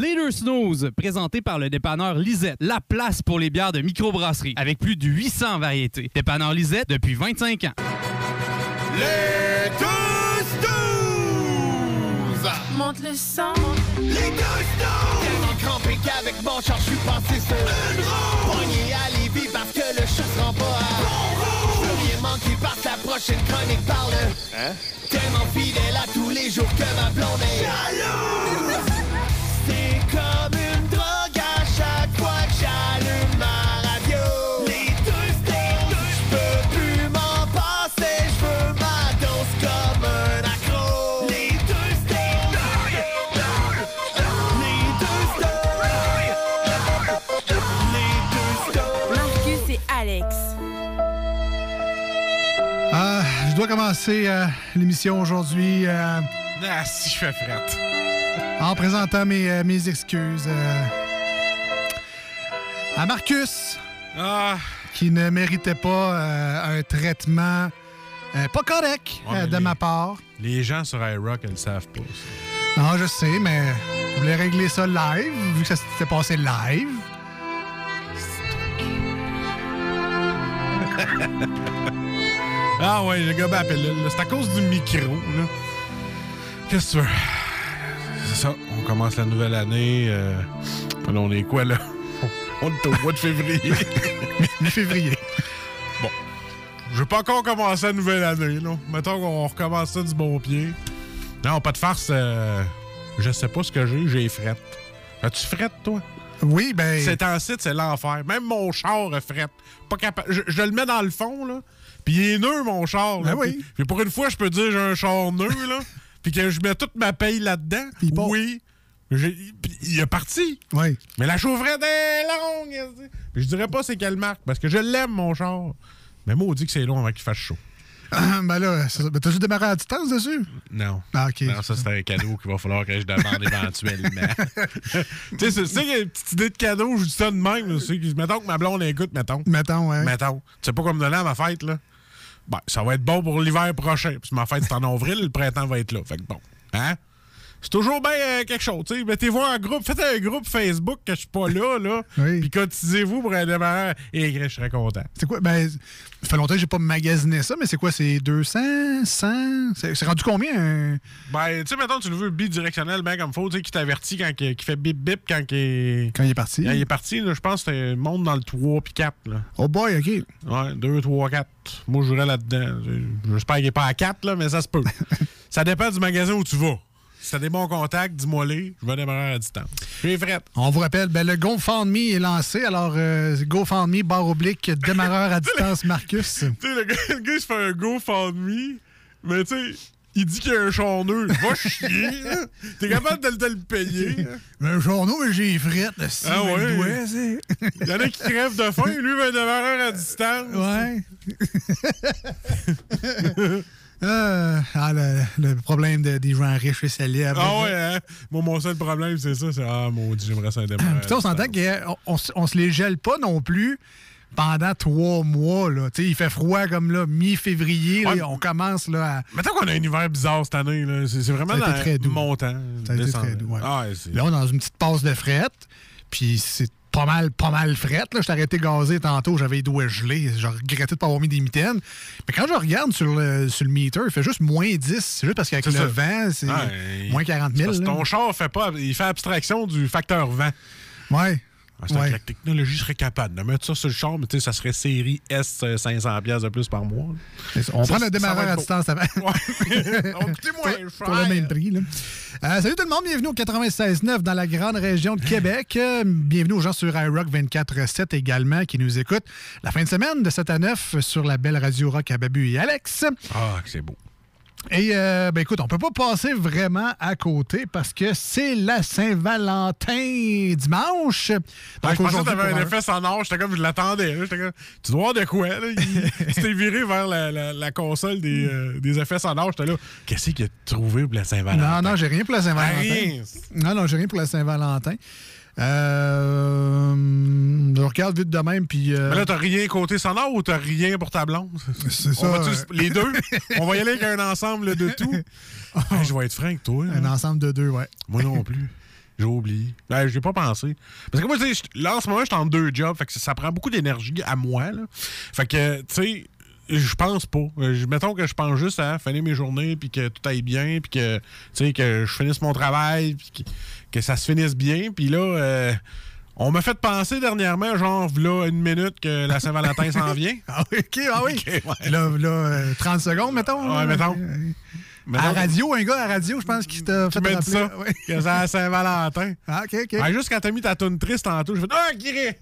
Leader Snooze, présenté par le dépanneur Lisette, la place pour les bières de microbrasserie, avec plus de 800 variétés. Dépanneur Lisette depuis 25 ans. Les douze! Monte le sang. Les tous douze! Tellement crampé qu'avec mon char, je suis passé sur une roue! Pogné à Lévis parce que le chat se rend pas à bon rouge! Je manquer parce que la prochaine chronique parle Hein? Tellement fidèle à tous les jours que ma blonde est jalouse! Commencer euh, l'émission aujourd'hui euh, Ah, si je fais frette. En présentant mes, euh, mes excuses euh, à Marcus, Ah, qui ne méritait pas euh, un traitement pas correct Ouais, de les- ma part. les gens sur iRock, elles le savent pas. ça. Non, je sais, mais je voulais régler ça live, vu que ça s'était passé live. Ah ouais, le gars ben, appelle là. C'est à cause du micro, là. Qu'est-ce que tu veux? C'est ça, on commence la nouvelle année. Euh... là, on est quoi, là? On est au mois de février. Mi-février. bon. Je veux pas encore commencer la nouvelle année, là. Mettons qu'on recommence ça du bon pied. Non, pas de farce. euh, Je sais pas ce que j'ai, j'ai frette. As-tu frette, toi? Oui, ben. C'est en site, c'est l'enfer. Même mon char a frette. Pas capable. Je, je le mets dans le fond, là. Puis il est neuf, mon char. là. Ben oui. Puis- Puis pour une fois, je peux dire j'ai un char neuf, là. Puis que je mets toute ma paye là-dedans. Oui. Il est parti. Oui. Mais la chaufferette est longue. je dirais pas c'est quelle marque, parce que je l'aime, mon char. Mais moi, on dit que c'est long avant qu'il fasse chaud. ben là. Ben, t'as juste démarré à distance dessus? Non. Ah, OK. Non, ça, c'est un cadeau qu'il va falloir que je demande éventuellement. tu sais, c'est- une petite idée de cadeau, je dis ça de même. Mettons que ma blonde écoute, mettons. Mettons, ouais. Mettons. Tu sais pas quoi me donner à ma fête, là? Ben, ça va être bon pour l'hiver prochain. Puis ma fête, c'est en avril, le printemps va être là. Fait que bon. Hein? C'est toujours bien euh, quelque chose, tu sais. Mettez-vous en groupe. Faites un groupe Facebook que je suis pas là, là. Oui. Puis cotisez-vous pour un démarrage. Et je serais content. C'est quoi? Ben, ça fait longtemps que j'ai pas magasiné ça, mais c'est quoi? C'est 200? 100? C'est c'est rendu combien? Ben, tu sais, mettons, tu le veux bidirectionnel, ben comme faut, tu sais, qui t'avertit quand il- qui fait bip bip quand il est. Quand il est parti? Quand il est parti, là, je pense que c'était monte dans le 3 puis 4, là. Oh boy, OK. Ouais, 2, 3, 4. Moi, je jouerais là-dedans. J'espère qu'il n'est pas à 4, là, mais ça se peut. ça dépend du magasin où tu vas. Si t'as des bons contacts, dis-moi les. Je vais démarrer à distance. J'ai frette. On vous rappelle, ben, le GoFundMe est lancé. Alors, euh, GoFundMe, barre oblique, démarreur à distance, Marcus. Tu sais, le gars, le gars, il se fait un GoFundMe, mais tu sais, il dit qu'il y a un charneux. Va chier, là. T'es capable de, le- de le payer. hein. Un journaux, mais j'ai frette. si, Ah mais ouais? doigt, Il y en a qui crèvent de faim, lui, va démarrer à distance. Ouais. Euh, ah, le, le problème de- des gens riches et célèbres. Ah ouais, hein? Moi, mon seul problème, c'est ça. C'est Ah, maudit, j'aimerais ça un démarrage. Puis, tu sais, on s'entend qu'on on, s- on se les gèle pas non plus pendant trois mois. Là. Tu sais, Il fait froid comme là, mi-février. Ouais. On commence là, à. Mettons qu'on a un hiver bizarre cette année. là. C'est vraiment Ça a été dans très doux. montant. Ça a été descendant. très doux, ouais. Ah, ouais, Là, on est dans une petite passe de frette. Puis c'est pas mal, pas mal frette. Là. Je arrêté gazer tantôt, j'avais les doigts gelés. J'ai regretté de pas avoir mis des mitaines. Mais quand je regarde sur le, sur le meter, il fait juste moins 10. C'est juste parce qu'avec le ça. vent, c'est Ouais, moins 40 000. parce que là. ton char fait pas, il fait abstraction du facteur vent. Ouais. Ah, Ouais. la technologie serait capable de mettre ça sur le char, mais tu sais, ça serait série S euh, 500 pièces de plus par mois. On Ça, prend le démarreur à distance avant. Ouais. Donc, moins pour le même prix. là. Euh, salut tout le monde, bienvenue au 96.9 dans la grande région de Québec. Euh, bienvenue aux gens sur iRock 24.7 également qui nous écoutent la fin de semaine de 7 à 9 sur la belle radio rock à Babu et Alex. Ah, que c'est beau. Et euh, ben écoute, on peut pas passer vraiment à côté parce que c'est la Saint-Valentin dimanche. Donc je pensais que t'avais un effet sonore, j'étais comme, je l'attendais. comme, tu dois voir de quoi, là? Il, il s'était viré vers la, la- la console des, euh, des effets sonores. J'étais là, qu'est-ce qu'il a trouvé pour la Saint-Valentin? Non, non, j'ai rien pour la Saint-Valentin. Non, non, j'ai rien pour la Saint-Valentin. Euh, je regarde vite de même, puis... euh, Mais là, t'as rien côté sonore ou t'as rien pour ta blonde? C'est ça. Les deux? On va y aller avec un ensemble de tout? Hey, je vais être franc toi. un hein. ensemble de deux, ouais. Moi non plus. J'ai oublié. Ben, j'ai pas pensé. Parce que moi, tu sais, là, en ce moment, je suis en deux jobs. Fait que ça, prend beaucoup d'énergie à moi, là. Fait que, tu sais, je pense pas. Euh, Mettons que je pense juste à finir mes journées, puis que tout aille bien, puis que, tu sais, que je finisse mon travail, puis que, ça se finisse bien. Puis là, euh, on m'a fait penser dernièrement, genre, là, une minute, que la Saint-Valentin s'en vient. Ah oui, OK, ah oui. Ouais. Là, là euh, 30 secondes, mettons. Ouais, mettons. Euh, Mais À la radio, un gars à la radio, je pense, qui t'a fait dit ça, rappeler. Ouais. que c'est la Saint-Valentin. Ah, OK, OK. Juste quand t'as mis ta toune triste en tout, je fais Ah, Guiré!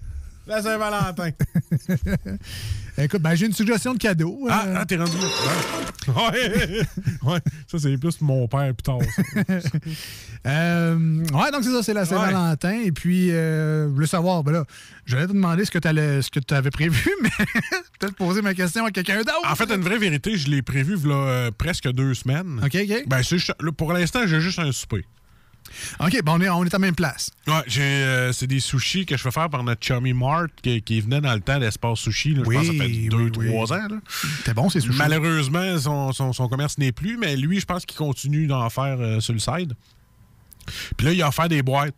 La Saint-Valentin. Écoute, ben, j'ai une suggestion de cadeau. ah, euh, ah, t'es rendu là. Ouais. ouais. Ça, c'est plus mon père plus tard. Euh, ouais, donc c'est ça, c'est la Saint-Valentin. Et puis, euh, je voulais savoir, ben là, j'allais te demander ce que tu avais prévu, mais peut-être poser ma question à quelqu'un d'autre. En fait, une vraie vérité, je l'ai prévu là, euh, presque deux semaines. OK, OK. Ben, là, pour l'instant, j'ai juste un souper. OK, bon, on est, on est à la même place. Ouais, euh, c'est des sushis que je fais faire par notre chummy Mart qui, qui venait dans le temps d'Espace Sushi. là. je Oui, pense que ça fait oui, deux, oui. trois ans. là. C'était bon, c'est sushi. Malheureusement, son, son- son commerce n'est plus, mais lui, je pense qu'il continue d'en faire euh, sur le side. Puis là, il a offert des boîtes.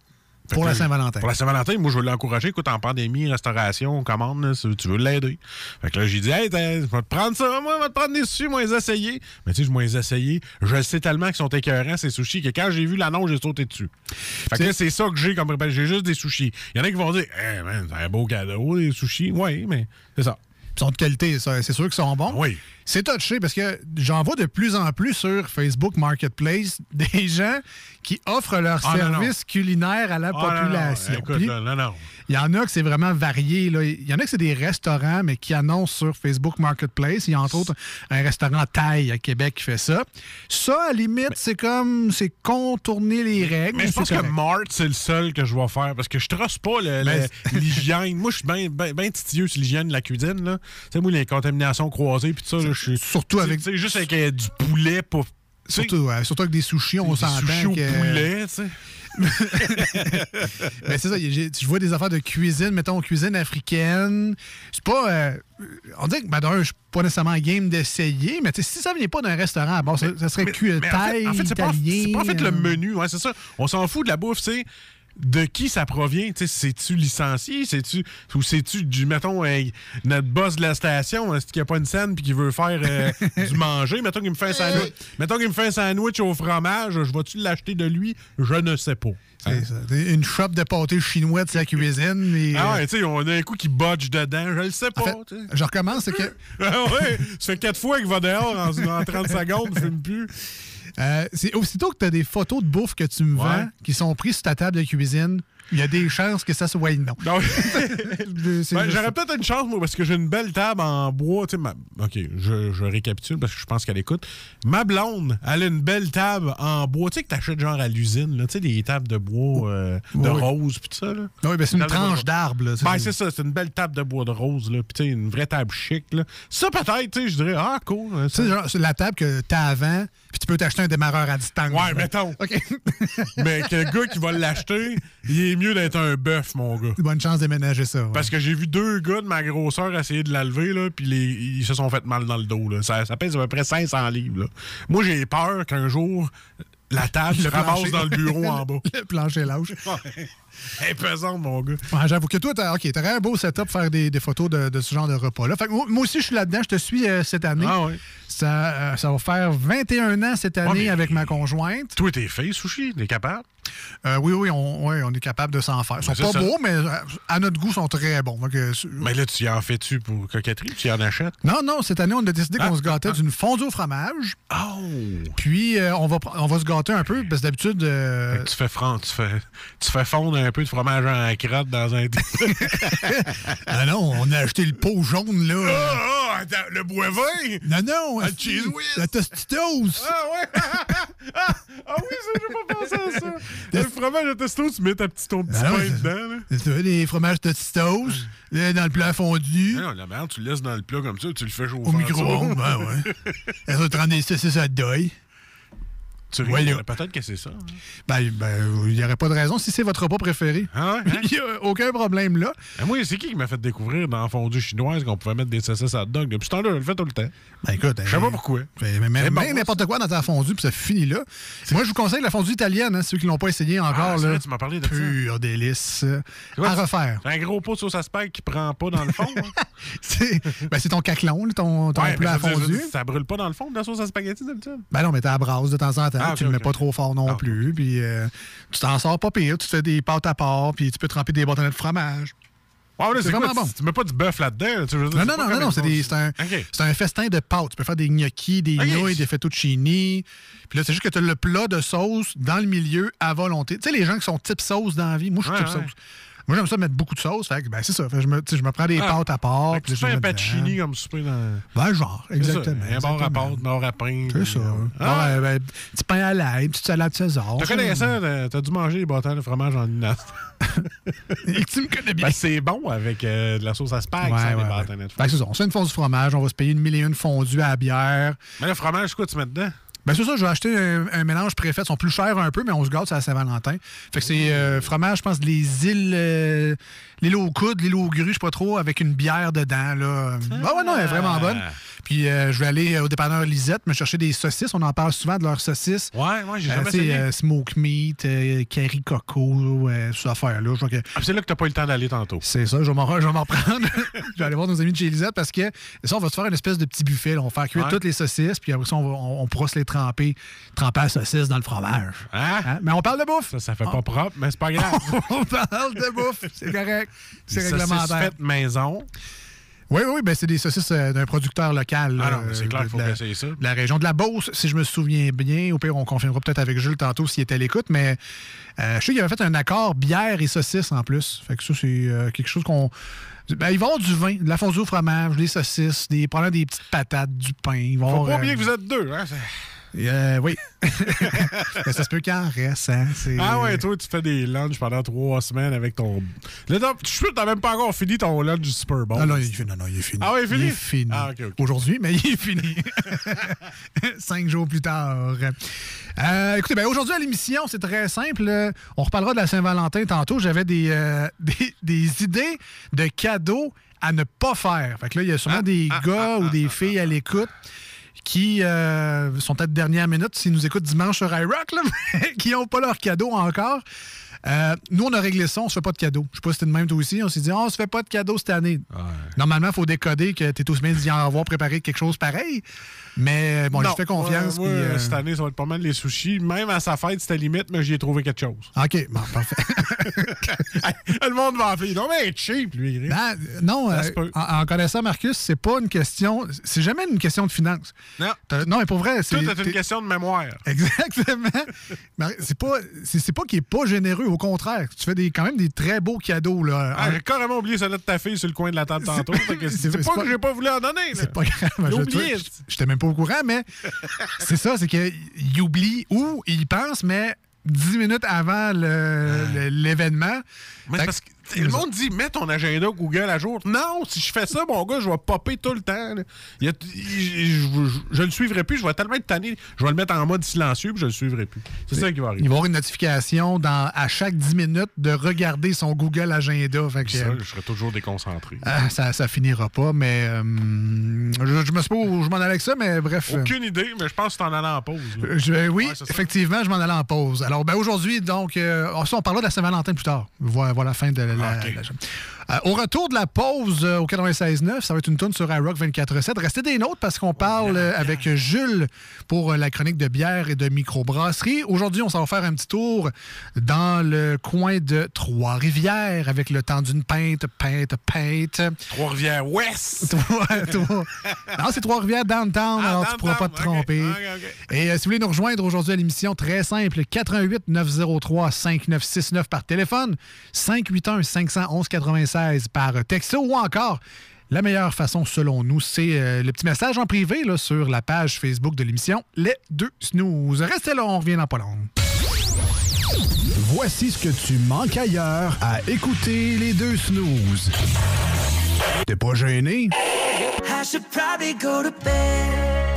Pour la Saint-Valentin. Pour la Saint-Valentin, moi, je veux l'encourager. Écoute, en pandémie, restauration, commande, là, si tu veux l'aider. Fait que là, j'ai dit, hey, je vais te prendre ça, moi, je vais te prendre des sushis, moi, les essayer. Mais tu sais, je vais les essayer. Je le sais tellement qu'ils sont écœurants, ces sushis, que quand j'ai vu l'annonce, j'ai sauté dessus. Fait que là, c'est ça que j'ai comme. J'ai juste des sushis. Il y en a qui vont dire, hey, man, c'est un beau cadeau, les sushis. Oui, mais c'est ça. Ils sont de qualité, c'est sûr qu'ils sont bons. Oui. C'est touché parce que j'en vois de plus en plus sur Facebook Marketplace des gens qui offrent leurs Ah, services culinaires à la Ah, non, non, population. écoute, Puis, là, non, non. Il y en a que c'est vraiment varié. là. Il y en a que c'est des restaurants, mais qui annoncent sur Facebook Marketplace. Il y a entre autres un restaurant Thaï à Québec qui fait ça. Ça, à la limite, c'est comme c'est contourner les règles. Mais je pense c'est que. Mart, c'est le seul que je vais faire parce que je trosse pas Ben, l'hygiène. moi, je suis bien ben, ben titilleux sur l'hygiène de la cuisine. Là. Tu sais, moi, les contaminations croisées, puis tout ça, suis. Surtout avec- juste avec euh, du poulet pour. Surtout, ouais, surtout avec des sushis, on s'entend sushis au que... poulet, tu sais. Mais c'est ça, je vois des affaires de cuisine, mettons, cuisine africaine. C'est pas. euh, on dirait que, ben, je suis pas nécessairement game d'essayer, mais si ça vient pas d'un restaurant, base, ça, ça serait Mais en fait, en fait, c'est pas, pas en fait le euh, menu, ouais, c'est ça. On s'en fout de la bouffe, tu sais. De qui ça provient? C'est-tu licencié? C'est-tu, ou c'est-tu du, mettons, euh, notre boss de la station, qu'il n'y a pas une scène puis qu'il veut faire euh, du manger? Mettons qu'il me fait un sandwich. Mettons qu'il me fait un sandwich au fromage, je vais-tu l'acheter de lui? Je ne sais pas. C'est ça. Une shop de pâté chinois de sa cuisine. Et, Ah euh, ouais, tu sais, on a un coup qui botche dedans, je le sais pas. en fait, je recommence, c'est que Ah ouais, ça fait quatre fois qu'il va dehors en, en 30 secondes, je fume plus. Euh, c'est aussitôt que tu as des photos de bouffe que tu me Ouais. vends qui sont prises sur ta table de cuisine, il y a des chances que ça soit non. Non. Ben, J'aurais peut-être une chance, moi, parce que j'ai une belle table en bois. Ma... OK, je, je récapitule parce que je pense qu'elle écoute. Ma blonde, elle a une belle table en bois. Tu sais que t'achètes genre à l'usine, là, tu sais, des tables de bois euh, de Oui. rose puis tout ça. Là. Oui, ben, c'est une tranche d'arbre. là. Ben, c'est ça, c'est une belle table de bois de rose, là. Puis, une vraie table chic, là. Ça, peut-être, je dirais, ah, cool. hein, ça. genre, c'est la table que tu as avant, puis tu peux t'acheter un démarreur à distance. Ouais, mettons. OK. Mais que le gars qui va l'acheter, il est mieux d'être un bœuf, mon gars. Bonne chance d'aménager ça. ouais. Parce que j'ai vu deux gars de ma grosseur essayer de la lever, là, puis les- ils se sont fait mal dans le dos. Là. Ça, ça pèse à peu près 500 livres. là. Moi, j'ai peur qu'un jour, la table se ramasse dans le bureau en bas. Le plancher lâche. Elle est pesante, mon gars. Ouais, J'avoue que toi, t'as ok, t'aurais un beau setup pour faire des, des photos de, de ce genre de repas-là. Moi, moi aussi, je suis là-dedans. Je te suis euh, cette année. Ah ouais. Ça, euh, ça va faire 21 ans cette année avec ma conjointe. Toi, t'es fait, sushi, t'es capable? Euh, oui, oui, on, est capable de s'en faire. Ils sont pas ça. beaux, mais à notre goût, ils sont très bons. Mais là, tu en fais-tu pour coquetterie? Tu en achètes? non, non, cette année, on a décidé qu'on Ah, se gâtait ah, d'une fondue au fromage. Oh! Puis, on, va, on va se gâter un peu, parce que d'habitude... Tu fais, fran- tu, fais, tu fais fondre un peu de fromage en crotte dans un... ah non, on a acheté le pot jaune, là. Ah, euh, ah, attends, le bois vin! non, non, Ah, le cheese whiz. la Tostitos. Ah ouais! ah, ah oui, ça, j'ai pas pensé à ça. Le fromage de testo, tu mets ta petite, ton petit Ah pain dedans. Là. Tu des fromages Tostitos, là, dans le plat fondu. Non, la merde, tu le laisses dans le plat comme ça, tu le fais chauffer. Au micro-ondes, ben ouais. Elle va te rendre des saucisses à deuil. Tu. Peut-être que c'est ça. hein. Ben, ben, il n'y aurait pas de raison si c'est votre repas préféré. Ah hein? Il n'y a aucun problème là. Ah, moi, c'est qui qui m'a fait découvrir dans la fondue chinoise qu'on pouvait mettre des saucisses à dog? Depuis ce temps-là, je le fais tout le temps. Ben écoute, Je sais pas pourquoi. Mais, mais- ben, n'importe quoi dans ta fondue, puis ça finit là. Moi, je vous conseille la fondue italienne, hein, ceux qui l'ont pas essayé encore. Ah, là. vrai, tu m'as parlé de ça. Pur délice. euh, quoi, à refaire. C'est un gros pot de sauce à spag qui prend pas dans le fond. hein? C'est ben, c'est ton caclon, ton, ton Ouais, mais plat à ça, fondue. ça brûle pas dans le fond de la sauce à spaghetti d'habitude. Ben non, mais t'as la brasse de temps en temps. Ah, tu ok, le mets pas trop fort non Ah, plus. Puis euh, tu t'en sors pas pire. Tu te fais des pâtes à part, puis tu peux tremper des bâtonnets de fromage. C'est vraiment tu- bon. Tu mets pas du bœuf là-dedans. là, tu Non, non, non, non, c'est un, un festin de pâtes. Tu peux faire des gnocchis, des nouilles, des fettuccini. Puis là, c'est juste que tu as le plat de sauce dans le milieu à volonté. Tu sais, les gens qui sont type sauce dans la vie, moi, je suis Ouais, type ouais. sauce. Moi, j'aime ça mettre beaucoup de sauce. Fait que, ben, c'est ça. Fait que je, me, je me prends des Ah. pâtes à part. Fait que puis tu fais un dedans. pacini comme souper dans. Ben, genre, exactement. Un bar à exactement. pâte, un bar à pain. C'est ça. euh, Ah, ouais, ben, petit pain à l'ail, petite salade César. T'as connais ça? t'as- dû manger des bâtons de fromage en une Et tu me connais bien. Ben, c'est bon avec euh, de la sauce à spag, Ouais, ça, ouais, des ouais. bâtonnets de Ben, fromage. c'est ça. On se fait une fondue fromage. On va se payer une mille et une fondues à la bière. Mais le fromage, quoi, tu mets dedans? Ben c'est ça, je vais acheter un, un mélange préfet. Ils sont plus chers un peu, mais on se garde, c'est à Saint-Valentin. Fait que c'est euh, fromage, je pense, les îles. euh, l'île aux coudes, l'île aux grues, je sais pas trop, avec une bière dedans. Là. Ah ouais, non, elle est vraiment bonne. Puis euh, je vais aller au dépanneur Lisette me chercher des saucisses. On en parle souvent de leurs saucisses. Ouais, ouais, j'ai Euh, jamais essayé. euh, smoke meat, curry coco. Je vois que Ah, c'est là que t'as pas eu le temps d'aller tantôt. c'est ça, je vais m'en reprendre. je vais aller voir nos amis de chez Lisette parce que ça, on va se faire une espèce de petit buffet. là. On va faire cuire Ouais. toutes les saucisses, puis après ça, on, va- on- on pourra se les tremper, tremper la saucisse dans le fromage. Hein? Hein? Mais on parle de bouffe. Ça, ça fait pas propre, mais c'est pas grave. on parle de bouffe. C'est correct. C'est réglementaire. faites maison. Oui, oui, ben c'est des saucisses euh, d'un producteur local. Ah non, mais c'est euh, clair qu'il faut la- essayer ça. de la région de la Beauce, si je me souviens bien. Au pire, on confirmera peut-être avec Jules tantôt s'il était à l'écoute, mais euh, je sais qu'il avait fait un accord bière et saucisses en plus. Fait que ça, c'est euh, quelque chose qu'on. Ben, il va y avoir du vin, de la fondue au fromage, des saucisses, des, des petites patates, du pain. Il va y Faut pas oublier euh, que vous êtes deux, hein? Euh, oui. Ça se peut qu'il en reste, hein. Ah ouais, toi, tu fais des lunchs pendant trois semaines avec ton. Là, que t'as même pas encore fini ton lunch du Super Bowl. Ah non, il est fini. Non, non, il est fini. Ah ouais, il est fini? Il est fini. Ah. Aujourd'hui, mais il est fini. Cinq jours plus tard. Euh, écoutez, ben, aujourd'hui à l'émission, c'est très simple. On reparlera de la Saint-Valentin tantôt. J'avais des, euh, des, des idées de cadeaux à ne pas faire. Fait que là, il y a sûrement Ah, des ah, gars ah, ou des filles à l'écoute qui euh, sont peut-être dernière minute s'ils nous écoutent dimanche sur iRock, là, qui n'ont pas leur cadeau encore. Euh, nous, on a réglé ça, on se fait pas de cadeau. Je sais pas si c'était de même toi aussi. On s'est dit, Ah, on se fait pas de cadeau cette année. Normalement, il faut décoder que tu es aussi bien d'y en avoir préparé quelque chose pareil. Mais euh, bon, je fais confiance. puis, euh, Cette année, ça va être pas mal les sushis. Même à sa fête, c'était limite, mais j'y ai trouvé quelque chose. OK, bon, parfait. Le monde va appeler. Non, mais cheap, lui. Ben, non, euh, en, en connaissant Marcus, c'est pas une question. C'est jamais une question de finance. Non. Non, mais pour vrai, c'est. Tout est une question de mémoire. Exactement. Mais c'est pas, c'est, pas qu'il est pas généreux, au contraire. Tu fais des, quand même des très beaux cadeaux. Là. Ah, j'ai carrément oublié celle de ta fille sur le coin de la table tantôt. C'est- pas pas- que j'ai pas voulu en donner. C'est pas grave. J'ai oublié. n'étais même pas au courant, mais c'est ça, c'est qu'il oublie ou il pense, mais dix minutes avant l'événement. C'est parce que le monde dit mets ton agenda Google à jour. Non, si je fais ça, mon gars, je vais popper tout le temps. Il y a- il- je, je le suivrai plus, je vais tellement être tanné, je vais le mettre en mode silencieux puis je le suivrai plus. C'est ça qui va Il arriver. va avoir une notification dans, à chaque 10 minutes de regarder son Google Agenda. Fait que, Ça, euh, je serai toujours déconcentré. ah, ça, ça finira pas, mais euh, je, je me sais pas où je m'en allais avec ça, mais bref. Aucune idée, mais je pense que t'en allais en pause. Je- euh, oui, Ouais, effectivement, je m'en allais en pause. Alors, ben, aujourd'hui, donc, euh, on parlera de la Saint-Valentin plus tard. Voilà, voilà la fin de la. la, la, la, Euh, au retour de la pause euh, au 96.9, ça va être une tonne sur iRock 24.7. Restez des nôtres parce qu'on parle euh, avec Jules pour la chronique de bière et de microbrasserie. Aujourd'hui, on s'en va faire un petit tour dans le coin de Trois-Rivières avec le temps d'une pinte, pinte, pinte. Trois-Rivières Ouest! Non, c'est Trois-Rivières downtown, Ah, alors tu downtown, pourras pas te tromper. ok. Et si vous voulez nous rejoindre aujourd'hui à l'émission, très simple, 88 903 5969 par téléphone, 581 511 96 par texto ou encore la meilleure façon selon nous, c'est euh, le petit message en privé là, sur la page Facebook de l'émission Les Deux Snooze. Restez là, on revient dans pas long. Voici ce que tu manques ailleurs à écouter les deux snooze. T'es pas gêné? I should probably go to bed.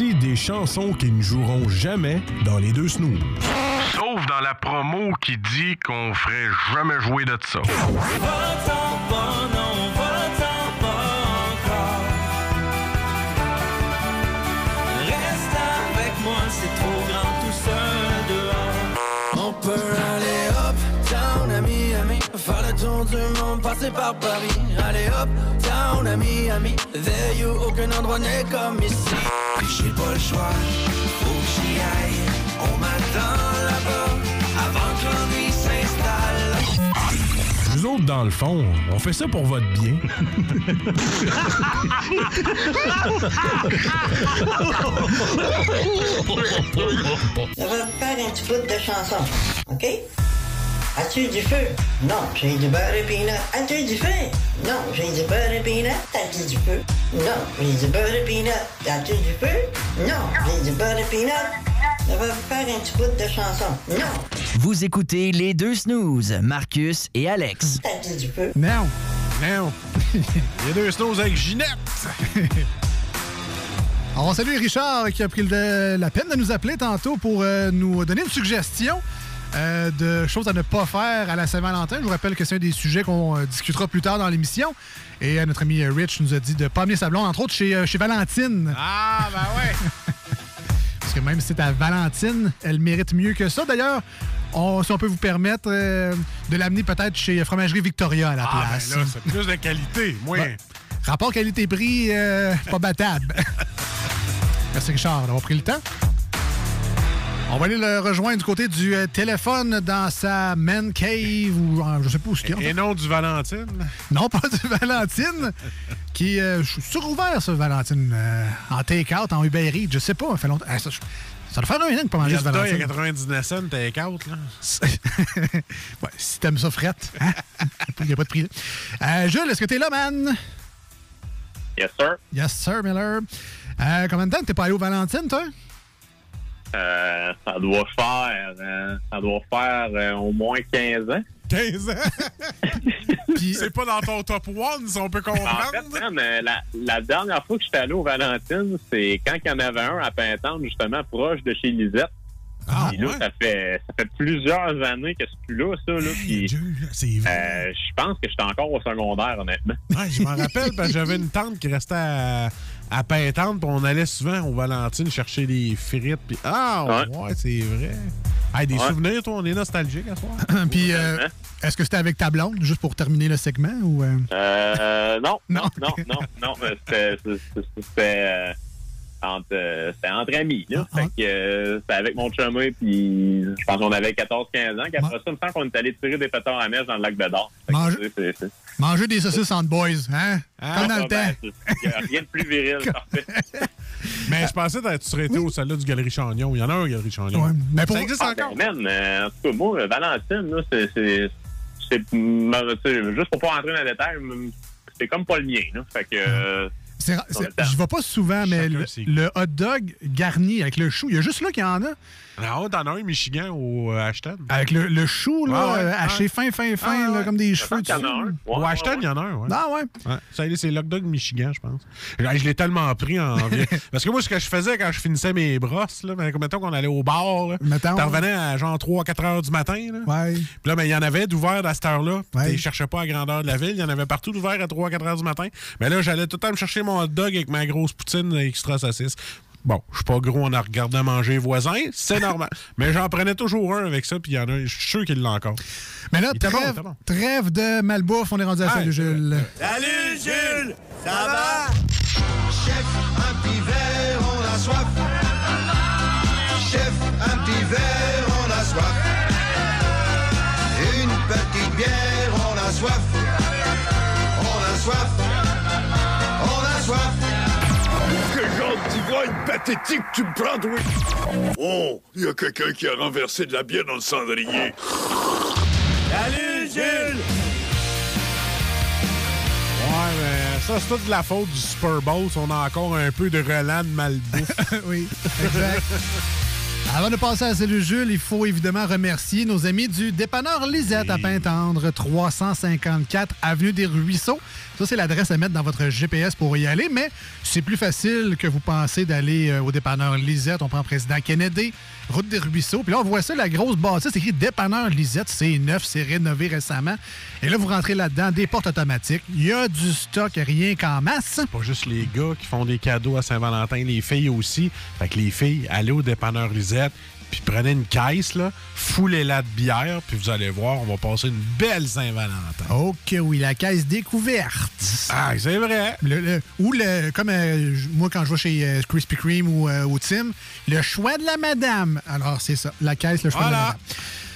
Voici des chansons qui ne joueront jamais dans les deux snooze. Sauf dans la promo qui dit qu'on ferait jamais jouer de ça. Reste avec moi, c'est trop grand tout seul dehors. On peut aller up, down à Miami, faire le tour du monde, passer par Paris. Aller up, down à Miami, there you, aucun endroit n'est comme ici. J'ai pas le choix, faut que j'y aille. On m'attend là-bas, avant que l'ennui s'installe. Nous autres, dans le fond, on fait ça pour votre bien. Ça va faire un petit bout de chanson, OK? As-tu du feu? Non, j'ai du beurre et peanut. As-tu du feu? Non, j'ai du beurre et peanut. As-tu du feu? Non, j'ai du beurre et peanut. As-tu du feu? Non, j'ai du beurre et peanut. Ça va faire un petit bout de chanson. Non, Vous écoutez les deux snooze, Marcus et Alex. as-tu du feu? Non. Non. Il y a deux snows avec Ginette. Alors, on salue Richard qui a pris le- la peine de nous appeler tantôt pour euh, nous donner une suggestion euh, de choses à ne pas faire à la Saint-Valentin. Je vous rappelle que c'est un des sujets qu'on euh, discutera plus tard dans l'émission. Et euh, notre ami Rich nous a dit de ne pas amener sa blonde, entre autres, chez, chez Valentine. Ah, ben ouais. Parce que même si c'est à Valentine, elle mérite mieux que ça. D'ailleurs, on, si on peut vous permettre de l'amener peut-être chez Fromagerie Victoria à la Ah, place. ben là, c'est plus de qualité. Moi, Ouais. Rapport qualité-prix, euh, pas battable. Merci Richard d'avoir pris le temps. On va aller le rejoindre du côté du euh, téléphone dans sa man cave ou euh, je sais pas où c'est. et non du Valentine. Non, pas du Valentine. qui euh, je suis surouvert, ça, Valentine. euh, en take-out, en Uber Eats, je sais pas. Ça fait longtemps. Ah, ça, je- ça doit faire un an que pas mangé Il du y a Valentine. 99 cents, take-out, là. ouais, si t'aimes ça frette, hein? il n'y a pas de prix. là. Euh, Jules, est-ce que t'es là, man? Yes, sir. Yes, sir, Miller. Euh, combien de temps que t'es pas allé au Valentine, toi? Euh, ça doit faire, euh, ça doit faire euh, au moins 15 ans. 15 ans? c'est pas dans ton top one, si on peut En comprendre. fait, man, euh, la, la dernière fois que j'étais allé au Valentine, c'est quand il y en avait un à Pintante, justement, proche de chez Lisette. Ah, Puis là, ouais? ça fait ça fait plusieurs années que c'est plus là, ça. Là, euh, je pense que j'étais encore au secondaire, honnêtement. Ouais, je m'en rappelle parce que j'avais une tante qui restait à, à Pintante, puis on allait souvent au Valentine chercher des frites. Puis ah, ouais, c'est vrai. Hey, des Ouais. souvenirs, toi, on est nostalgique à soir. Puis, euh, est-ce que c'était avec ta blonde, juste pour terminer le segment? Ou, euh? Euh, non, non, non, non, non. euh, C'était euh, entre, euh, c'était entre amis. Là. Fait que euh, c'était avec mon chumé, puis je pense qu'on avait 14-15 ans. Qu'après ça, il me semble qu'on est allé tirer des pétards à mèche dans le lac de Dor. Mange- Manger des saucisses entre boys, hein? Comme dans le Ah, ben, temps. c'est- Il n'y a rien de plus viril, parfait. Mais je pensais que tu serais été au salon du Galerie Chagnon. Il y en a un, Galerie Chagnon. Ouais, mais pour- Ça existe Ah, encore? ben, man, euh, en tout cas, moi, Valentine, là, c'est- Juste pour pas rentrer dans les détails, c'est comme pas le mien. Là. Fait que. euh. Je vais pas souvent, mais le, le hot dog garni avec le chou, il y a juste là qu'il y en a. Ah, t'en as un, Michigan, au euh, Ashton. Avec le, le chou, là, ouais, euh, haché fin, fin, fin, Ah là, comme des cheveux qu'il y en a dessus. un. Au Ashton, il y en a un, ouais. Ah ouais? Ouais. Ça, c'est Lock Dog Michigan, je pense. Je, je l'ai tellement pris en. Parce que moi, ce que je faisais quand je finissais mes brosses, là, ben, mettons qu'on allait au bar, là, Mettons. t'en revenais à genre 3-4 heures du matin. Là. Ouais. Puis là, ben, il y en avait d'ouverts à cette heure-là. Ouais. Tu cherchais pas à grandeur de la ville. Il y en avait partout d'ouverts à 3-4 heures du matin. Mais là, j'allais tout le temps me chercher mon hot dog avec ma grosse poutine extra saucisse. Bon, je suis pas gros en regardant manger voisin, c'est normal. Mais j'en prenais toujours un avec ça, puis il y en a, je suis sûr qu'il l'a encore. Mais là, bon, trêve, était bon. trêve de malbouffe, on est rendu à ça, Ouais, le Jules. Salut Jules, ça va? Chef, un petit verre, on a soif. Chef, un petit verre, on a soif. Une petite bière, on a soif. On a soif. Pathétique tu me prends, toi? Oh, il y a quelqu'un qui a renversé de la bière dans le cendrier. Salut Jules! Ouais, mais ça, c'est toute de la faute du Super Bowl. si On a encore un peu de relent de malbouffe. oui, exact. Avant de passer à celui Jules, il faut évidemment remercier nos amis du dépanneur Lisette à Pintendre, 354 Avenue des Ruisseaux. Ça, c'est l'adresse à mettre dans votre GPS pour y aller, mais c'est plus facile que vous pensez d'aller euh, au dépanneur Lisette. On prend Président Kennedy, route des Ruisseaux. Puis là, on voit ça, la grosse bâtisse, c'est écrit dépanneur Lisette. C'est neuf, c'est rénové récemment. Et là, vous rentrez là-dedans, des portes automatiques. Il y a du stock, rien qu'en masse. Pas juste les gars qui font des cadeaux à Saint-Valentin, les filles aussi. Fait que les filles, allez au dépanneur Lisette, puis prenez une caisse, là, foulez-la de bière, puis vous allez voir, on va passer une belle Saint-Valentin. OK, oui, la caisse découverte. Ah, c'est vrai. Le- le- ou le, comme euh, moi, quand je vais chez euh, Krispy Kreme ou euh, au Tim, le choix de la madame. Alors, c'est ça, la caisse, le choix Voilà. de la madame.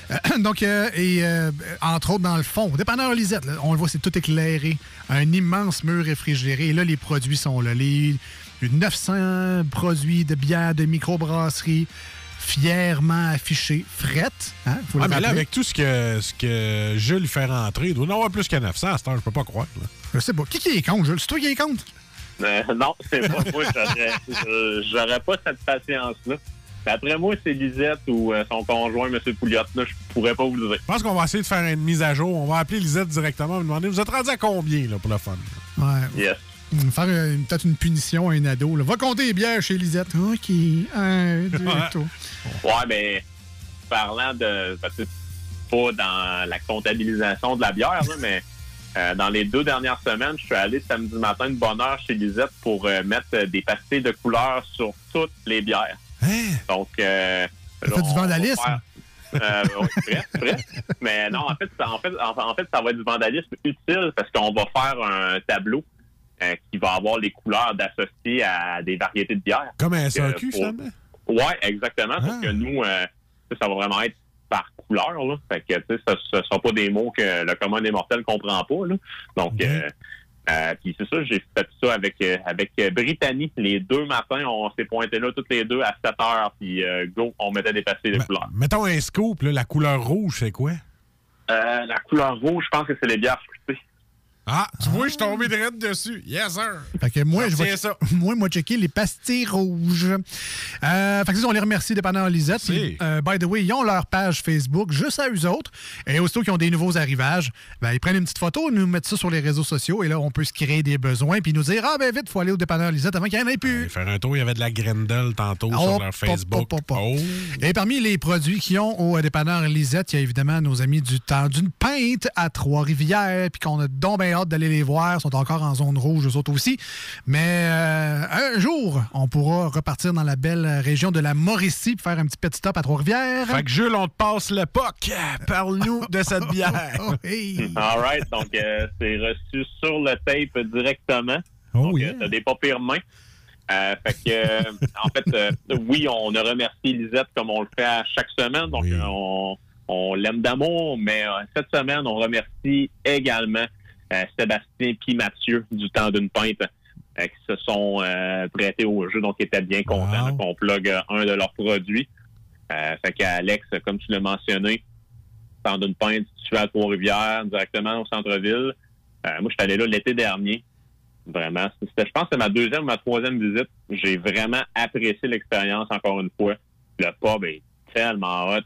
Donc, euh, et euh, entre autres, dans le fond, dépanneur Lisette, là, on le voit, c'est tout éclairé. Un immense mur réfrigéré. Et là, les produits sont là. Les 900 produits de bière, de microbrasserie, fièrement. Hein, faut le Ah, mais là, avec tout ce que, ce que Jules fait rentrer, il doit y en avoir plus que 900 à cette heure, je peux pas croire. là. Je sais pas. Qui qui est contre, Jules? C'est toi qui est contre? Euh, non, c'est pas moi. J'aurais, pas cette patience-là. D'après moi, c'est Lisette ou euh, son conjoint, M. Pouliot. Là, je pourrais pas vous le dire. Je pense qu'on va essayer de faire une mise à jour. On va appeler Lisette directement et lui demander Vous êtes rendu à combien là, pour le fun? Ouais. Yes. Faire peut-être une punition à un ado. là. Va compter les bières chez Lisette. OK. Un, deux, Ouais. Ouais, mais parlant de. Parce que pas dans la comptabilisation de la bière, là, mais euh, dans les deux dernières semaines, je suis allé samedi matin de bonne heure chez Lisette pour euh, mettre des pastilles de couleur sur toutes les bières. Donc, euh, fait du vandalisme? faire- Euh, presque, presque. Mais non, en fait, en fait, en, en fait, ça va être du vandalisme utile parce qu'on va faire un tableau euh, qui va avoir les couleurs d'associer à des variétés de bières. Comme un SAQ, pour- finalement? Ouais, exactement. Ah. que nous, euh, ça, va vraiment être par couleur. Là. Fait que, tu sais, ça ne sera pas des mots que le commun des mortels ne comprend pas. Là. Donc, euh, euh, puis c'est ça, j'ai fait ça avec euh, avec Brittany. Les deux matins, on s'est pointés là toutes les deux à 7 heures. Puis, euh, go, on mettait des pastilles de couleurs. Mettons un scoop, là, la couleur rouge, c'est quoi? La couleur rouge, je pense que c'est les bières fruitées. Ah, tu vois, je suis tombé direct dessus. Yes, sir. Fait que moi, je vais ça. moi, moi, checker les pastilles rouges. Euh, fait que ça, on les remercie, dépendant Lisette. Euh, by the way, ils ont leur page Facebook juste à eux autres. Et aussitôt qu'ils ont des nouveaux arrivages, ben, ils prennent une petite photo, nous mettent ça sur les réseaux sociaux. Et là, on peut se créer des besoins. Puis nous dire, ah, ben vite, faut aller au dépanneur Lisette avant qu'il n'y en ait plus. Faire un tour, il y avait de la Grendel tantôt Oh, sur leur Facebook. pop, pop, pop. Oh. Et parmi les produits qu'ils ont au euh, dépanneur Lisette, il y a évidemment nos amis du temps d'une pinte à Trois-Rivières, puis qu'on a donc hâte d'aller les voir. Ils sont encore en zone rouge, eux autres aussi. Mais euh, un jour, on pourra repartir dans la belle région de la Mauricie, puis faire un petit petit stop à Trois-Rivières. Fait que Jules, on te passe le POC. Parle-nous de cette bière. Oh, hey. All right. Donc, euh, c'est reçu sur le tape directement. Oh, Donc, euh, t'as des pas pires mains. Euh, fait que, euh, en fait, euh, oui, on a remercié Lisette comme on le fait à chaque semaine. Donc, on, on l'aime d'amour, mais euh, cette semaine, on remercie également euh, Sébastien puis Mathieu du temps d'une pinte euh, qui se sont euh, prêtés au jeu, donc ils étaient bien contents là, qu'on plug euh, un de leurs produits. Euh, fait qu'Alex, comme tu l'as mentionné, temps d'une pinte situé à Trois-Rivières, directement au centre-ville. Euh, moi, je suis allé là l'été dernier. Vraiment. C'était, je pense que c'est ma deuxième ou ma troisième visite. J'ai vraiment apprécié l'expérience encore une fois. Le pub est tellement hot.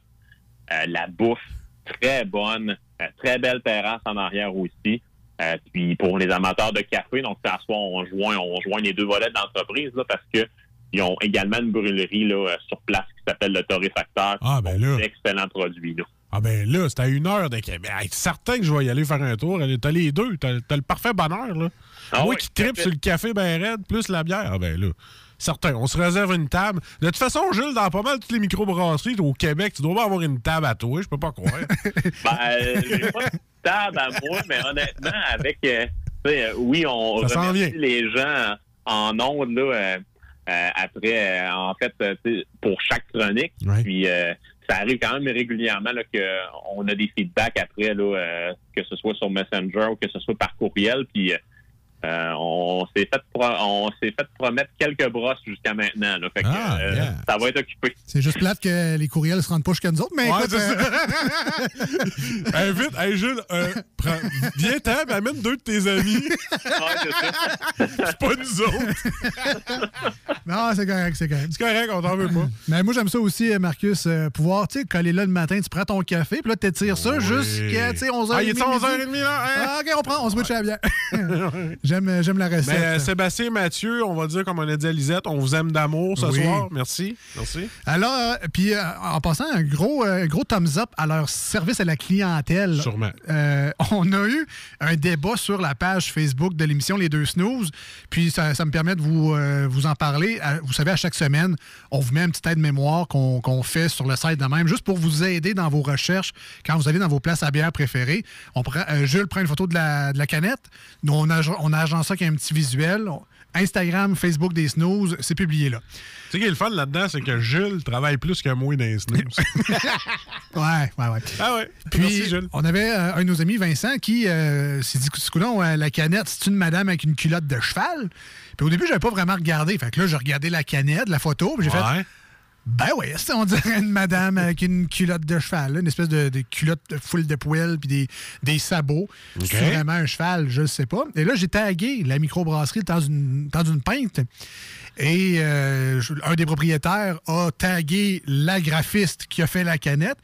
Euh, la bouffe, très bonne. Euh, très belle terrasse en arrière aussi. Euh, puis pour les amateurs de café, donc à soir, on joint, on joint les deux volets de l'entreprise là, parce que ils ont également une brûlerie là, euh, sur place qui s'appelle le Torréfacteur. Ah, ben là. Excellent produit. Là. Ah ben là, c'est à une heure de Québec. Hey, certain que je vais y aller faire un tour. T'as les deux. T'as le parfait bonheur, là. Ah Moi oui, qui tripe sur le café ben raide, plus la bière. Ah ben là. Certain, on se réserve une table. De toute façon, Jules, dans pas mal toutes les microbrasseries au Québec, tu dois pas avoir une table à toi, je peux pas croire. Ben, euh, j'ai pas de table à moi, mais honnêtement, avec, euh, euh, oui, on Ça remercie les gens en ondes, là, euh, euh, après, euh, en fait, euh, pour chaque chronique. Puis, euh, ça arrive quand même régulièrement là, qu'on a des feedbacks après, là, euh, que ce soit sur Messenger ou que ce soit par courriel. Puis, euh, on s'est fait, pro- on s'est fait promettre quelques brosses jusqu'à maintenant. Là, fait que, Ah, euh, yeah. ça va être occupé. C'est juste plate que les courriels se rendent pas jusqu'à nous autres, mais Ouais, écoute, c'est euh, Invite, hey Jules, euh, prends- viens t'en, amène deux de tes amis. c'est pas nous autres. non, c'est correct, c'est correct. C'est correct, on t'en veut pas. Mais moi, j'aime ça aussi, Marcus, euh, pouvoir, tu sais, coller là le matin, tu prends ton café, puis là, t'étires ça jusqu'à, tu sais, 11h30. Ah, il est 11h30 là? hein? Ah, OK, on prend, on switch à la bière. J'aime, euh, j'aime la recette. Mais euh, Sébastien Mathieu, on va dire comme on a dit à Lisette, on vous aime d'amour ce Oui. soir. Merci. Merci. Alors, euh, puis euh, en passant, un gros, euh, gros thumbs up à leur service à la clientèle. Sûrement. On a eu un débat sur la page Facebook de l'émission Les Deux Snooze. Puis ça, ça me permet de vous, vous en parler. Vous savez, à chaque semaine, on vous met un petit aide-mémoire qu'on qu'on fait sur le site de même, juste pour vous aider dans vos recherches quand vous allez dans vos places à bière préférées. On prend, Jules prend une photo de la, de la canette. Nous, on, a, on a agencé ça avec un petit visuel. Instagram, Facebook des Snooze, c'est publié là. Tu sais, ce qui est le fun là-dedans, c'est que Jules travaille plus que moi dans les snooze. Ouais, ouais, ouais. ah ouais. Puis, Merci, Jules. on avait euh, un de nos amis, Vincent, qui euh, s'est dit, coudonc, euh, la canette, c'est une madame avec une culotte de cheval. Puis au début, j'avais pas vraiment regardé. Fait que là, j'ai regardé la canette, la photo, puis j'ai Ouais. fait, ben oui, on dirait une madame avec une culotte de cheval, là, une espèce de, de culotte full de poêle puis des, des sabots. C'est vraiment un cheval, je ne sais pas. Et là, j'ai tagué la microbrasserie dans une, dans une pinte. Et euh, un des propriétaires a tagué la graphiste qui a fait la canette.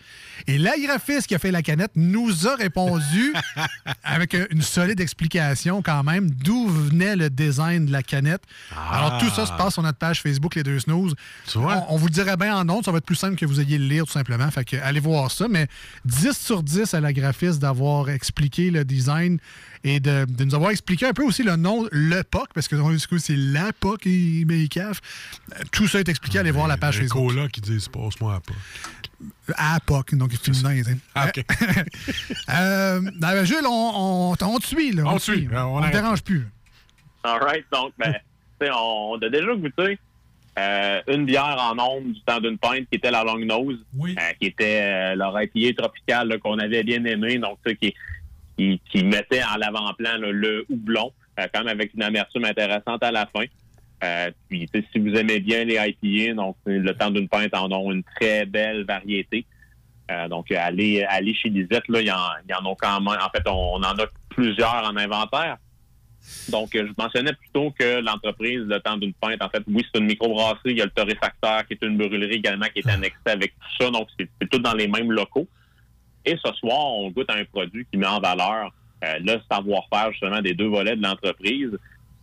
Et la graphiste qui a fait la canette nous a répondu avec une solide explication quand même d'où venait le design de la canette. Alors tout ça se passe sur notre page Facebook Les Deux Snooze. On, on vous le dirait bien en ondes, ça va être plus simple que vous ayez le lire tout simplement. Fait que allez voir ça. Mais 10 sur 10 à la graphiste d'avoir expliqué le design et de, de nous avoir expliqué un peu aussi le nom, le POC, parce que du coup, c'est la POC et Mécaf. Tout ça est expliqué, allez voir la page Les Facebook. là qui disent passe-moi pas. À POC, donc féminin. Ah, OK. Euh, ben, Jules, on, on, on te suit. Là, On te te suit, suit. on On ne arrête. dérange plus. All right. Donc, ben, tu sais, on, on a déjà goûté euh, une bière en onde du temps d'une pinte qui était la Long Nose, euh, qui était euh, leur IPA tropicale là, qu'on avait bien aimé, donc tu sais, qui, qui, qui mettait en l'avant-plan le houblon, euh, quand même avec une amertume intéressante à la fin. Euh, puis, si vous aimez bien les IPA, donc le temps d'une pinte en ont une très belle variété. Euh, donc, allez, allez chez Lisette, là, il y, en, en a quand même. En fait, on, on en a plusieurs en inventaire. Donc, je mentionnais plutôt que l'entreprise, le temps d'une pinte, en fait, oui, c'est une microbrasserie. Il y a le torréfacteur qui est une brûlerie également qui est annexée avec tout ça. Donc, c'est c'est tout dans les mêmes locaux. Et ce soir, on goûte à un produit qui met en valeur euh, le savoir-faire justement des deux volets de l'entreprise.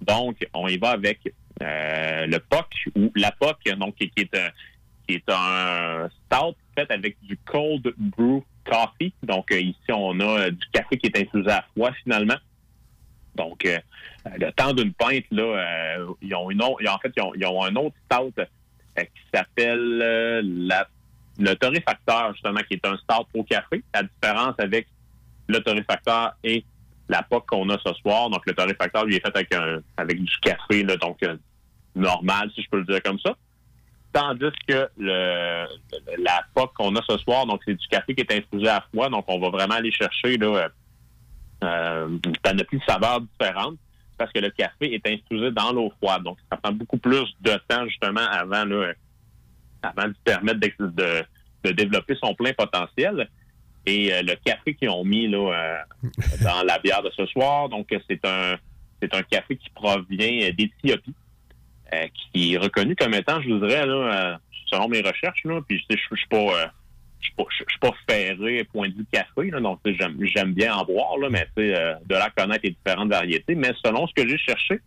Donc, on y va avec euh, le POC ou la POC, donc qui, est un qui est un stout fait avec du cold brew coffee. Donc euh, ici, on a euh, du café qui est infusé à froid finalement. Donc, euh, le temps d'une pinte, là, ils ont une autre, en fait, ils ont, ils ont un autre stout qui s'appelle la, le torréfacteur, justement, qui est un stout au café. La différence avec le torréfacteur et la POC qu'on a ce soir. Donc, le torréfacteur, lui, est fait avec, un, avec du café, donc euh, normal, si je peux le dire comme ça. Tandis que la POC qu'on a ce soir, donc c'est du café qui est infusé à froid. Donc, on va vraiment aller chercher là, euh, euh, une panoplie de saveurs différentes parce que le café est infusé dans l'eau froide. Donc, ça prend beaucoup plus de temps, justement, avant, là, euh, avant de permettre d'ex- de, développer son plein potentiel. Et euh, le café qu'ils ont mis là, euh, dans la bière de ce soir, donc c'est un c'est un café qui provient euh, d'Éthiopie, qui est reconnu comme étant, je vous dirais, là, selon mes recherches, là, puis je je suis pas pas, ferré point de vue café, là, donc j'aime bien en boire, là, mais euh, de à connaître les différentes variétés. Mais selon ce que j'ai cherché,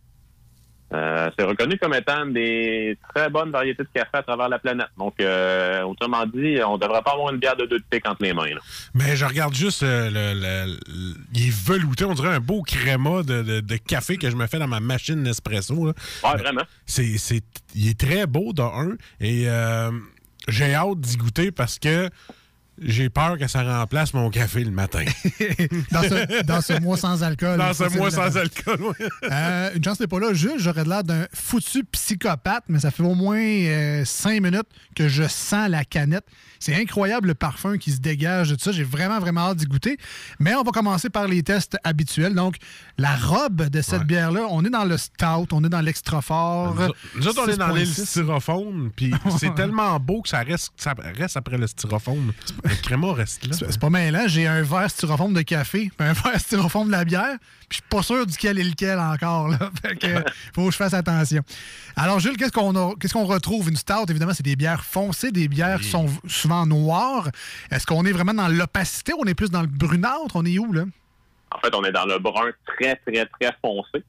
euh, c'est reconnu comme étant des très bonnes variétés de café à travers la planète. Donc, euh, autrement dit, on devrait pas avoir une bière de deux de pique entre les mains. là. Mais je regarde juste euh, le, le- le- Il est velouté, on dirait un beau créma de, de- de café que je me fais dans ma machine Nespresso. là. Ouais, vraiment. C'est, c'est- il est très beau, de un. Et j'ai hâte d'y goûter parce que j'ai peur que ça remplace mon café le matin. dans, ce, dans ce mois sans alcool. Dans ce mois sans alcool, oui. Euh, une chance n'est pas là. Jules, j'aurais l'air d'un foutu psychopathe, mais ça fait au moins euh, cinq minutes que je sens la canette. C'est incroyable le parfum qui se dégage de tout ça. J'ai vraiment, vraiment hâte d'y goûter. Mais on va commencer par les tests habituels. Donc, la robe de cette bière-là, on est dans le stout, on est dans l'extra fort. Nous, nous autres, on est dans 6.6. styrofoam, puis c'est tellement beau que ça reste, ça reste après le styrofoam. Le créma reste là. C'est pas mêlant. J'ai un verre styrofoam de café, puis un verre styrofoam de la bière, puis je suis pas sûr duquel est lequel encore. Là. Fait que, faut que je fasse attention. Alors, Jules, qu'est-ce qu'on a- qu'est-ce qu'on retrouve? Une stout, évidemment, c'est des bières foncées, des bières qui sont souvent noires. Est-ce qu'on est vraiment dans l'opacité? Ou on est plus dans le brunâtre? On est où, là? En fait, on est dans le brun très, très, très foncé.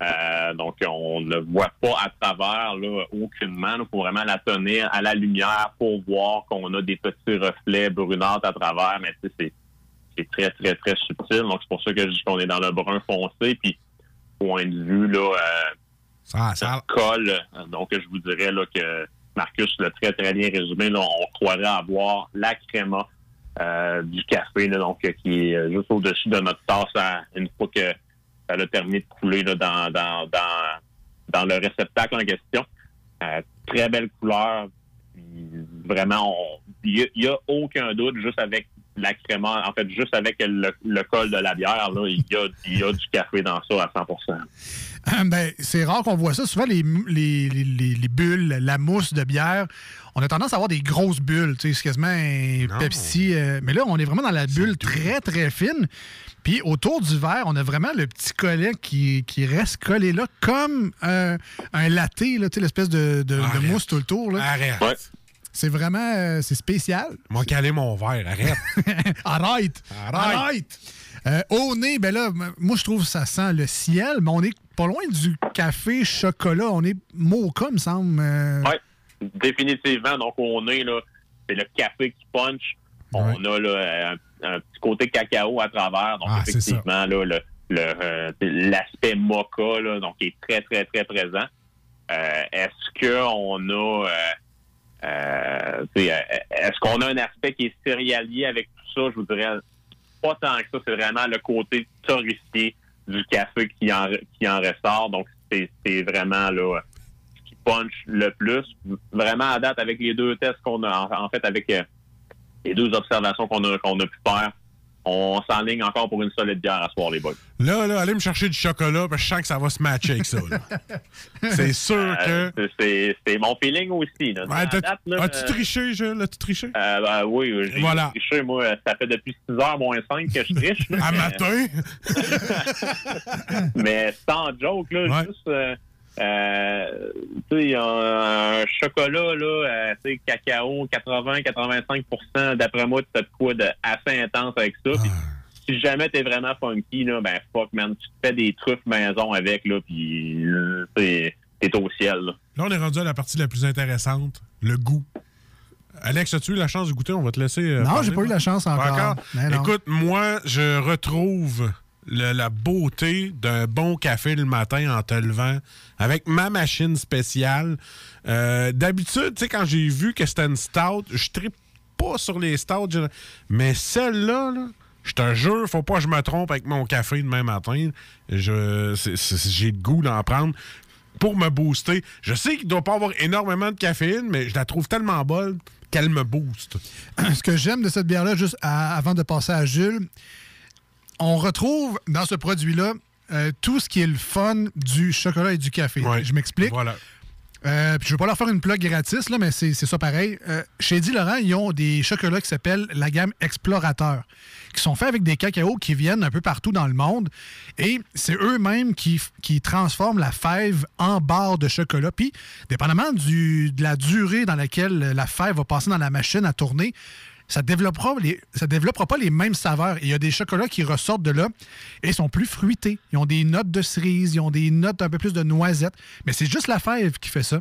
Euh, donc, on ne voit pas à travers là, aucunement. Il faut vraiment la tenir à la lumière pour voir qu'on a des petits reflets brunâtres à travers. Mais tu sais, c'est très, très, très subtil. Donc, c'est pour ça que je dis qu'on est dans le brun foncé. Puis, point de vue, là, euh, ça, ça... colle. Donc, je vous dirais là, que Marcus l'a très, très bien résumé. Là, on croirait avoir la créma euh, du café, là, donc euh, qui est juste au-dessus de notre tasse à- une fois que ça a terminé de couler dans, le réceptacle en question. Euh, très belle couleur. Vraiment, il n'y a, aucun doute, juste avec la créma, en fait, juste avec le, le col de la bière, là, il y a, il y a du café dans ça à 100% Ben, c'est rare qu'on voit ça. Souvent, les, les- les- les- les bulles, la mousse de bière, on a tendance à avoir des grosses bulles. tu sais, C'est quasiment un Pepsi. euh, mais là, on est vraiment dans la bulle très, très fine. Puis autour du verre, on a vraiment le petit collet qui, qui reste collé là, comme un, un latte, là, tu sais, l'espèce de, de- de mousse tout le tour. là. Arrête. C'est vraiment euh, c'est spécial. Moi, caler mon verre, arrête. Arrête! Arrête! Euh, au nez, ben là, moi, je trouve que ça sent le ciel, mais on est pas loin du café chocolat. On est mocha, me semble. euh. Oui, définitivement. Donc, on est là, c'est le café qui punch. On a là, un, un petit côté cacao à travers. Donc, Ah, effectivement, là, le, le, euh, l'aspect mocha, là, donc, est très, très, très présent. Euh, est-ce qu'on a euh, est-ce qu'on a un aspect qui est céréalier avec tout ça? Je vous dirais pas tant que ça. C'est vraiment le côté torréfié du café qui en, qui en ressort. Donc, c'est vraiment là ce qui punch le plus. Vraiment à date, avec les deux tests qu'on a, en, en fait, avec euh, les deux observations qu'on a, qu'on a pu faire, on s'enligne encore pour une solide bière à soir, les boys. Là, là, allez me chercher du chocolat, parce que je sens que ça va se matcher avec ça. C'est sûr Euh, que. c'est- mon feeling aussi. Là. Ouais, À t'as- date, là, As-tu euh, triché, Jules? As-tu triché? Euh, ben oui, j'ai Voilà. triché, moi. Ça fait depuis 6 h moins 5 que je triche. là. À Mais- matin? Mais sans joke, là, Ouais. juste, euh, euh, tu sais, un, un chocolat, là, euh, tu sais, cacao, 80-85% d'après moi, tu as de quoi de assez intense avec ça. Si jamais t'es vraiment funky, là, ben fuck, man, tu te fais des truffes maison avec, là, puis euh, t'es au ciel, là. Là, on est rendu à la partie la plus intéressante, le goût. Alex, as-tu eu la chance de goûter? On va te laisser. euh, Non, j'ai pas eu la chance encore. Non. Écoute, moi, je retrouve la beauté d'un bon café le matin en te levant avec ma machine spéciale. Euh, D'habitude, tu sais, quand j'ai vu que c'était une stout, je tripe pas sur les stouts, mais celle-là, là, je te jure, faut pas que je me trompe avec mon café demain matin. J'ai le goût d'en prendre pour me booster. Je sais qu'il doit pas avoir énormément de caféine, mais je la trouve tellement bonne qu'elle me booste. Ce que j'aime de cette bière-là, juste avant de passer à Jules, on retrouve dans ce produit-là euh, tout ce qui est le fun du chocolat et du café. Je m'explique. Voilà. Euh, puis je ne vais pas leur faire une plug gratis, là, mais c'est c'est ça pareil. Euh, chez Di Laurent, ils ont des chocolats qui s'appellent la gamme Explorateur, qui sont faits avec des cacaos qui viennent un peu partout dans le monde. Et c'est eux-mêmes qui, qui transforment la fève en barre de chocolat. Puis, dépendamment du, de la durée dans laquelle la fève va passer dans la machine à tourner, ça développera développera pas les mêmes saveurs. Il y a des chocolats qui ressortent de là et sont plus fruités. Ils ont des notes de cerise, ils ont des notes un peu plus de noisette. Mais c'est juste la fève qui fait ça.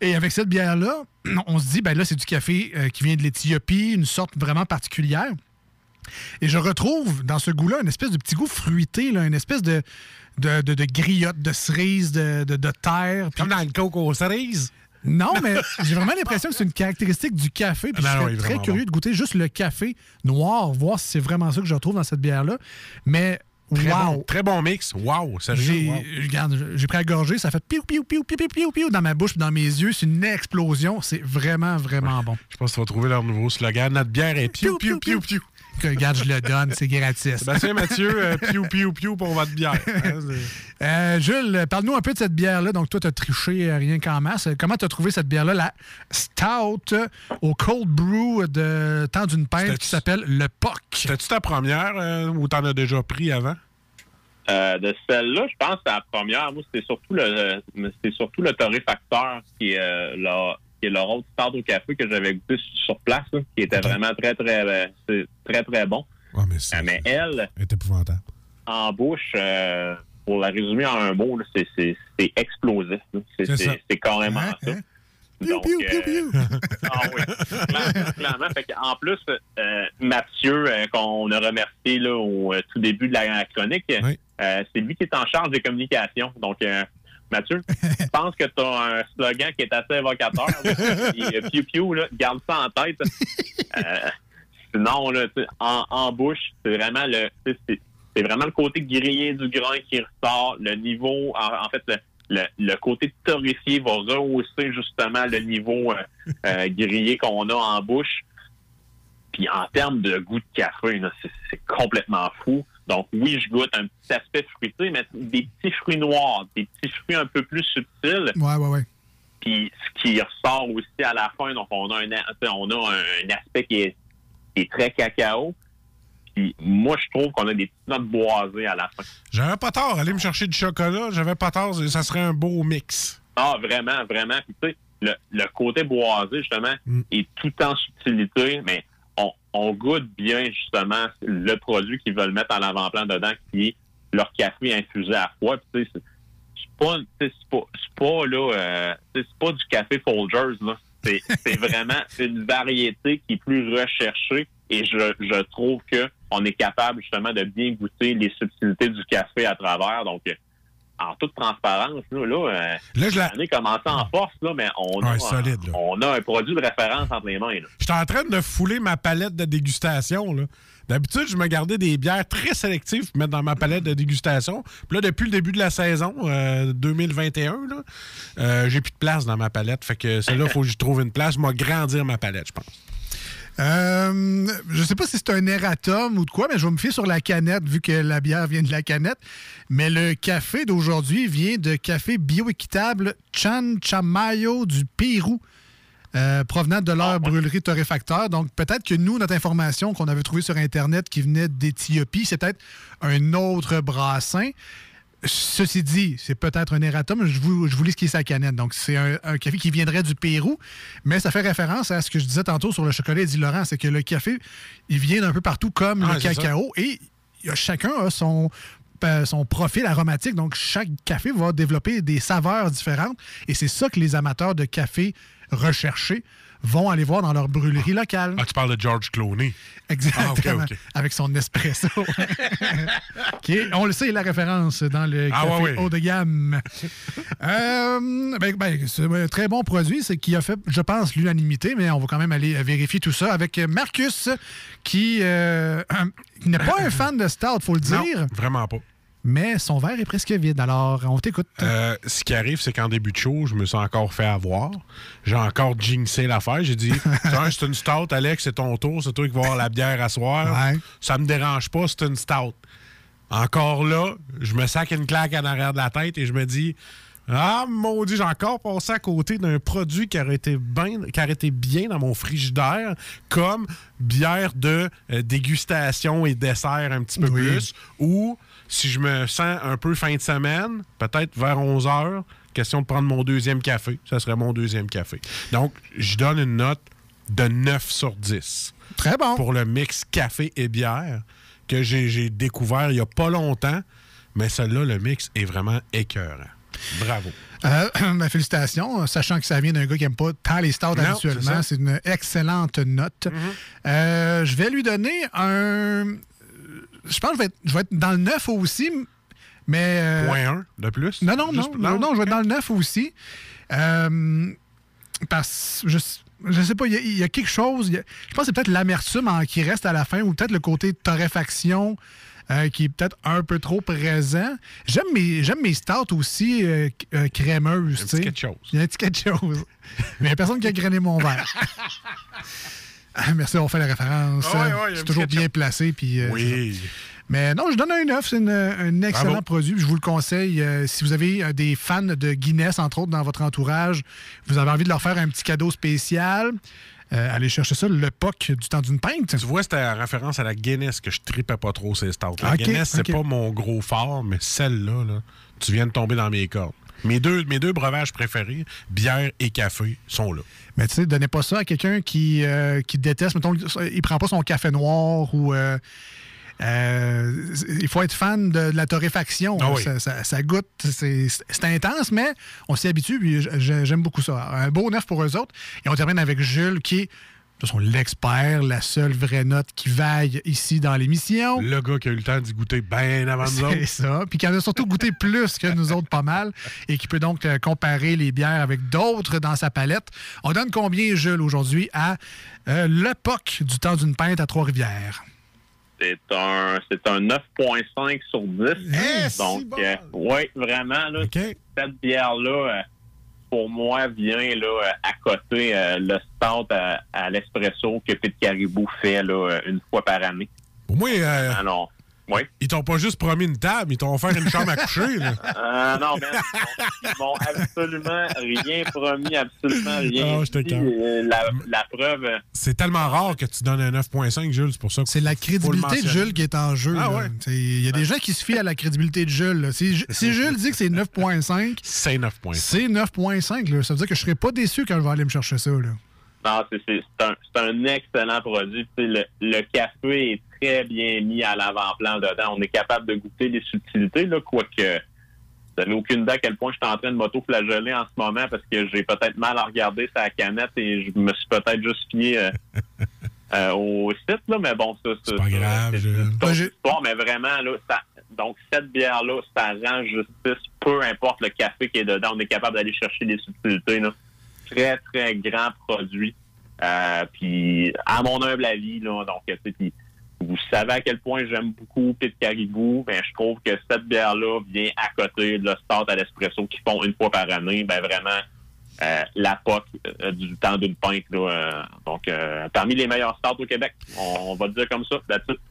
Et avec cette bière-là, on se dit, ben là, c'est du café euh, qui vient de l'Éthiopie, une sorte vraiment particulière. Et je retrouve dans ce goût-là une espèce de petit goût fruité, une espèce de, de, de, griotte, de cerise, de, de, terre. Comme dans le coke aux cerises? Non, mais j'ai vraiment l'impression que c'est une caractéristique du café. Puis Ah je serais très curieux de goûter juste le café noir, voir si c'est vraiment ça que je retrouve dans cette bière-là. Mais Très, wow! bon, très bon mix. Wow. J'ai, wow. pris à gorger, ça fait piou, piou, piou, piou, piou, piou, piou dans ma bouche, dans mes yeux. C'est une explosion. C'est vraiment, vraiment bon. Je pense que tu vas trouver leur nouveau slogan. Notre bière est piou, piou, piou, piou. Que, regarde, je le donne, c'est gratis. Sébastien Mathieu, euh, piou, piou, piou pour votre bière. Hein, Euh, Jules, parle-nous un peu de cette bière-là. Donc, toi, tu as triché euh, rien qu'en masse. Comment tu as trouvé cette bière-là, la Stout au cold brew de temps d'une pinte qui s'appelle le POC? C'était-tu ta première euh, ou t'en as déjà pris avant? Euh, de celle-là, je pense que c'est la première. Moi, c'était surtout le c'est surtout le torréfacteur qui est euh, leur qui est leur autre start au café que j'avais goûté sur place, là, qui était vraiment très, très, euh, c'est très, très bon. mais, Euh, mais elle, est épouvantable. en bouche, euh, pour la résumer en un mot, c'est, explosif. C'est, ça. carrément ça. Donc, euh, ah oui, clairement, clairement. Fait en plus, euh, Mathieu, euh, qu'on a remercié là, au tout début de la chronique, c'est lui qui est en charge des communications. Donc, euh, Mathieu, je pense que tu as un slogan qui est assez évocateur. Euh, piou, là, garde ça en tête. Euh, sinon, là, en, en bouche, c'est vraiment le c'est, vraiment le côté grillé du grain qui ressort. Le niveau, en, en fait, le, le, le côté torréfié va rehausser justement le niveau euh, euh, grillé qu'on a en bouche. Puis en termes de goût de café, c'est complètement fou. Donc oui, je goûte un petit aspect fruité, mais des petits fruits noirs, des petits fruits un peu plus subtils. Ouais, ouais, ouais. Puis ce qui ressort aussi à la fin, donc on a un, on a un, aspect qui est, qui est très cacao. Puis moi, je trouve qu'on a des petites notes boisées à la fin. J'avais pas tort. Aller me chercher du chocolat, j'avais pas tort. Ça serait un beau mix. Ah, vraiment, vraiment. Puis tu sais, le, le côté boisé, justement, est tout en subtilité, mais on, goûte bien, justement, le produit qu'ils veulent mettre en avant-plan dedans, qui est leur café infusé à froid. Puis c'est- pas, c'est pas, pas, là, euh, c'est pas du café Folgers, là. C'est c'est vraiment une variété qui est plus recherchée et je, je trouve que on est capable justement de bien goûter les subtilités du café à travers. Donc, euh, en toute transparence, nous, là, euh, Là, je la- l'année commence en force, là, mais on a, solide, là. on a un produit de référence entre les mains. Là. J'étais en train de fouler ma palette de dégustation. là. D'habitude, je me gardais des bières très sélectives pour mettre dans ma palette de dégustation. Puis là, depuis le début de la saison euh, 2021, là, euh, j'ai plus de place dans ma palette. Fait que celle-là, il faut que je trouve une place. Moi, grandir ma palette, je pense. Euh, je sais pas si c'est un erratum ou de quoi, mais je vais me fier sur la canette, vu que la bière vient de la canette. Mais le café d'aujourd'hui vient de café bioéquitable Chan Chamayo du Pérou. euh, provenant de leur brûlerie torréfacteur. Donc, peut-être que nous, notre information qu'on avait trouvée sur Internet qui venait d'Éthiopie, c'est peut-être un autre brassin. Ceci dit, c'est peut-être un erratum. Je vous, je vous lis ce qui est sa canette. Donc, c'est un, un café qui viendrait du Pérou, mais ça fait référence à ce que je disais tantôt sur le chocolat dit Laurent, c'est que le café, il vient d'un peu partout comme Ah, le cacao et chacun a son son profil aromatique. Donc, chaque café va développer des saveurs différentes. Et c'est ça que les amateurs de café recherchés vont aller voir dans leur brûlerie locale. Ah, tu parles de George Clooney. Exactement. Ah. Avec son espresso. Qui est- on le sait, la référence dans le Ah, café ouais. haut de gamme. Euh, ben, ben, c'est un très bon produit. C'est qui a fait, je pense, l'unanimité, mais on va quand même aller vérifier tout ça avec Marcus, qui, euh, qui n'est pas un fan de Stout, faut le Non, dire, vraiment pas. Mais son verre est presque vide. Alors, on t'écoute. Euh, ce qui arrive, c'est qu'en début de show, je me suis encore fait avoir. J'ai encore jinxé l'affaire. J'ai dit c'est une stout, Alex, c'est ton tour, c'est toi qui vas avoir la bière à soir. Ouais. Ça me dérange pas, c'est une stout. Encore là, je me sac une claque en arrière de la tête et je me dis Ah, maudit, j'ai encore passé à côté d'un produit qui aurait été bien, qui aurait été bien dans mon frigidaire, comme bière de euh, dégustation et dessert un petit peu Oui. plus. Ou si je me sens un peu fin de semaine, peut-être vers 11 heures, question de prendre mon deuxième café. Ça serait mon deuxième café. Donc, je donne une note de 9 sur 10 Très bon. pour le mix café et bière que j'ai découvert il n'y a pas longtemps. Mais celle-là, le mix est vraiment écœurant. Bravo. Euh, ben, félicitations, sachant que ça vient d'un gars qui n'aime pas tant les Non, c'est habituellement. Mm-hmm. C'est une excellente note. Euh, je vais lui donner un. Je pense que je vais être, je vais être dans le 9 aussi, mais. euh, Point 1 de plus? Non, non, non, Juste- non, non, je vais être dans le 9 aussi. Euh, parce je, je sais pas, il y a- il y, a quelque chose. il y a- je pense que c'est peut-être l'amertume qui reste à la fin ou peut-être le côté torréfaction euh, qui est peut-être un peu trop présent. J'aime mes, j'aime mes stouts aussi euh, c- euh, crémeuses. Un petit quelque chose. Il y a un petit quelque chose. Mais il n'y a personne qui a grainé mon verre. Ah, Merci d'avoir fait la référence. Ah c'est toujours bien placé. Puis, euh, Oui. mais non, je donne un 9. C'est un excellent Bravo. produit. Je vous le conseille. euh, si vous avez euh, des fans de Guinness, entre autres, dans votre entourage, vous avez envie de leur faire un petit cadeau spécial, allez chercher ça, le POC du temps d'une pinte. Tu vois, c'était en référence à la Guinness que je tripais pas trop ces stouts. La Guinness, c'est pas mon gros fort, mais celle-là, là, tu viens de tomber dans mes cordes. Mes deux, mes deux breuvages préférés, bière et café, sont là. Mais tu sais, donnez pas ça à quelqu'un qui, euh, qui déteste, mettons, il prend pas son café noir ou. euh, euh, il faut être fan de, de la torréfaction. Ah oui. ça, ça- ça goûte, c'est intense, mais on s'y habitue, puis j'aime beaucoup ça. Un beau neuf pour eux autres. Et on termine avec Jules, qui de façon, l'expert, la seule vraie note qui vaille ici dans l'émission. Le gars qui a eu le temps d'y goûter bien avant nous C'est ça. Puis qui en a surtout goûté plus que nous autres, pas mal, et qui peut donc euh, comparer les bières avec d'autres dans sa palette. On donne combien, Jules, aujourd'hui, à euh, POC du temps d'une pinte à Trois-Rivières? C'est un, c'est un 9,5 sur 10. Eh, Donc, si bon. euh, oui, vraiment, là, cette bière-là, euh, pour moi, vient là, à côté euh, le stout à, à l'espresso que Pete Caribou fait là, une fois par année. Pour moi, euh, Ah non. Oui. ils t'ont pas juste promis une table, ils t'ont offert une chambre à coucher. Là. Euh, non, mais ils m'ont absolument rien promis, absolument rien. Ah, je te dit. calme. Euh, la, la preuve, euh, C'est tellement rare que tu donnes un 9.5, Jules, c'est pour ça que C'est la crédibilité de. Jules qui est en jeu. Ah ouais. Il y a des gens qui se fient à la crédibilité de Jules. Si, si Jules dit que c'est 9.5, C'est 9.5. c'est 9.5. là. Ça veut dire que je serais pas déçu quand je vais aller me chercher ça. Là. Non, c'est un, un excellent produit. Le, le café est très bien mis à l'avant-plan dedans. On est capable de goûter les subtilités, là, quoique vous n'avez aucune idée à quel point je suis en train de m'auto-flageller en ce moment parce que j'ai peut-être mal à regarder sa canette et je me suis peut-être juste fié euh, euh, au site, là, mais bon, ça, C'est pas grave, c'est j'ai- histoire, mais vraiment, là, ça, donc cette bière-là, ça rend justice peu importe le café qui est dedans, on est capable d'aller chercher des subtilités. Là. Très, très grand produit. Euh, puis, à mon humble avis, là, donc, tu sais, puis vous savez à quel point j'aime beaucoup Pit Caribou, ben, je trouve que cette bière-là vient à côté de le start à l'espresso qu'ils font une fois par année. Ben, vraiment, euh, la POC euh, du temps d'une pinte. Là, euh, donc, euh, parmi les meilleurs starts au Québec. On, on va le dire comme ça.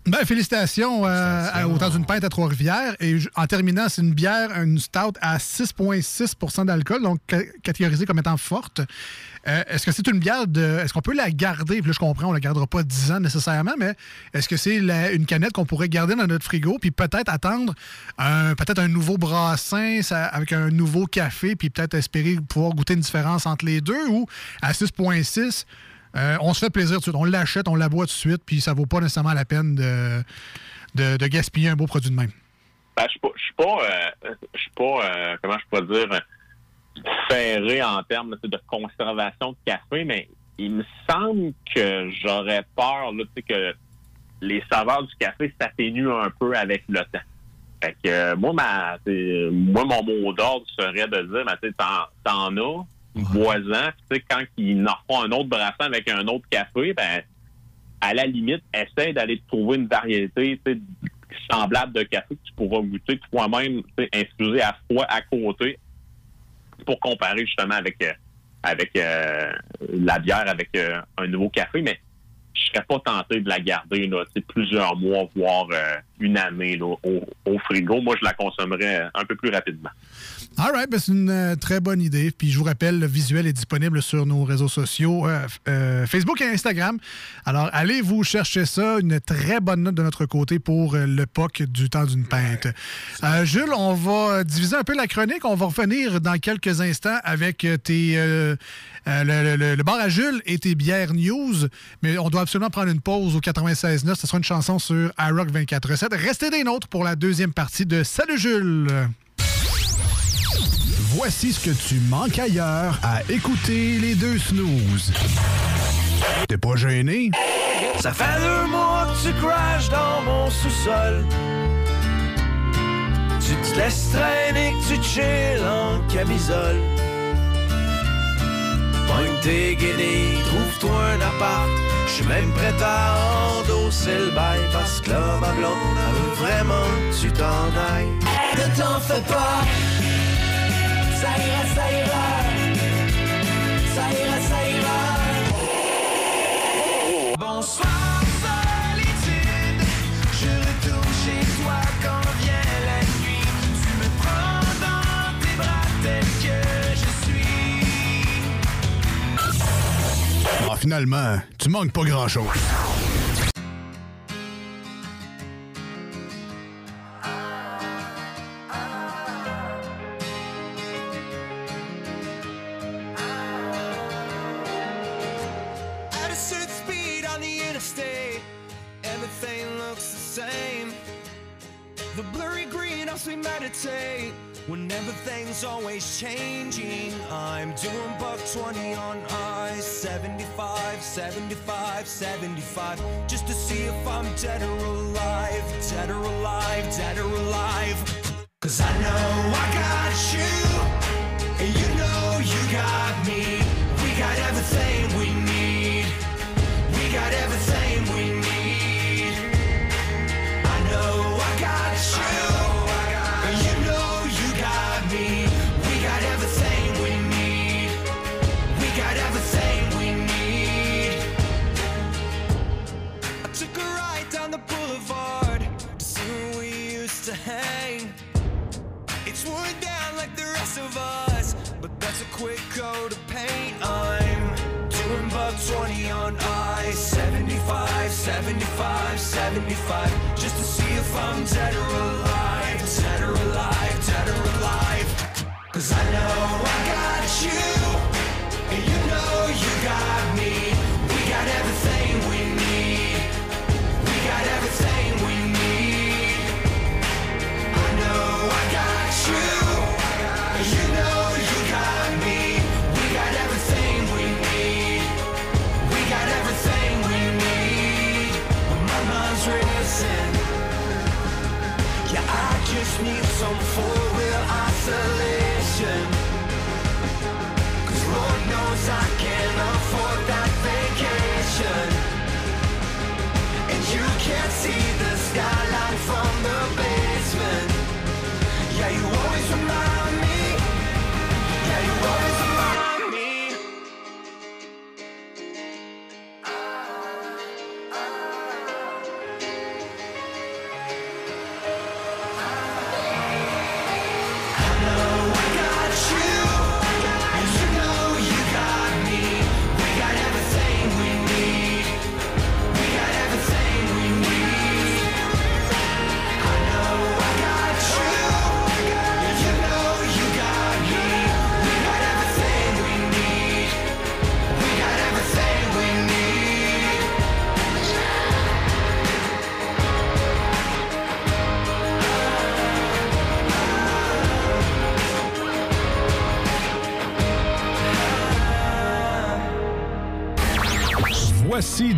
Ben, félicitations, euh, au temps d'une pinte à Trois-Rivières. Et en terminant, c'est une bière, une stout à 6,6% d'alcool, donc ca- catégorisée comme étant forte. Euh, est-ce que c'est une bière de. Est-ce qu'on peut la garder? Puis là, je comprends, on la gardera pas 10 ans nécessairement, mais est-ce que c'est une canette qu'on pourrait garder dans notre frigo, puis peut-être attendre un, peut-être un nouveau brassin avec un nouveau café, puis peut-être espérer pouvoir goûter une différence entre les deux, ou à 6,6, euh, on se fait plaisir tout de suite. On l'achète, on la boit tout de suite, puis ça vaut pas nécessairement la peine de, de, gaspiller un beau produit de même. Je suis pas, je suis pas, je suis pas, euh, comment je pourrais dire, ferré en termes de conservation de café, mais il me semble que j'aurais peur, là, que les saveurs du café s'atténuent un peu avec le temps. Fait que, euh, moi, ma, moi, mon mot d'ordre serait de dire, ben, tu t'en, as, tu sais, quand il en fera un autre brassin avec un autre café, ben, à la limite, essaie d'aller trouver une variété, semblable de café que tu pourras goûter toi-même, infusé à froid à côté pour comparer justement avec euh, avec euh, la bière avec euh, un nouveau café, mais je serais pas tenté de la garder plusieurs mois, voire une année là, au, au frigo. Moi, je la consommerais un peu plus rapidement. All right, ben, c'est une euh, très bonne idée. Puis je vous rappelle, le visuel est disponible sur nos réseaux sociaux, euh, euh, Facebook et Instagram. Alors, allez vous chercher ça. Une très bonne note de notre côté pour euh, le POC du temps d'une pinte. Euh, Jules, on va diviser un peu la chronique. On va revenir dans quelques instants avec euh, tes, euh, euh, le, le- le bar à Jules et tes bières news. Mais on doit absolument prendre une pause au 96.9. Ce sera une chanson sur iRock 24.7. Restez des nôtres pour la deuxième partie de Salut Jules! Voici ce que tu manques ailleurs à écouter les deux snooze. T'es pas gêné? Ça fait deux mois que tu crashes dans mon sous-sol. Tu te laisses traîner, que tu chill en camisole. Pogne tes guenilles, trouve-toi un appart. Je suis même prêt à endosser le bail parce que là, ma blonde, elle veut vraiment que tu t'en ailles. Ne t'en fais pas, ça ira, ça ira. Ça ira, ça ira. Bonsoir Ah, finalement, tu manques pas grand-chose. Everything looks the same. The blurry green helps me meditate when everything's always changing. I'm doing buck 20 on I 75, 75, 75, just to see if I'm dead or alive, dead or alive, dead or alive. Cause I know I got you, and you 75, 75, just to see if I'm dead or alive, dead or alive, dead or alive. Cause I know I got you, some fool.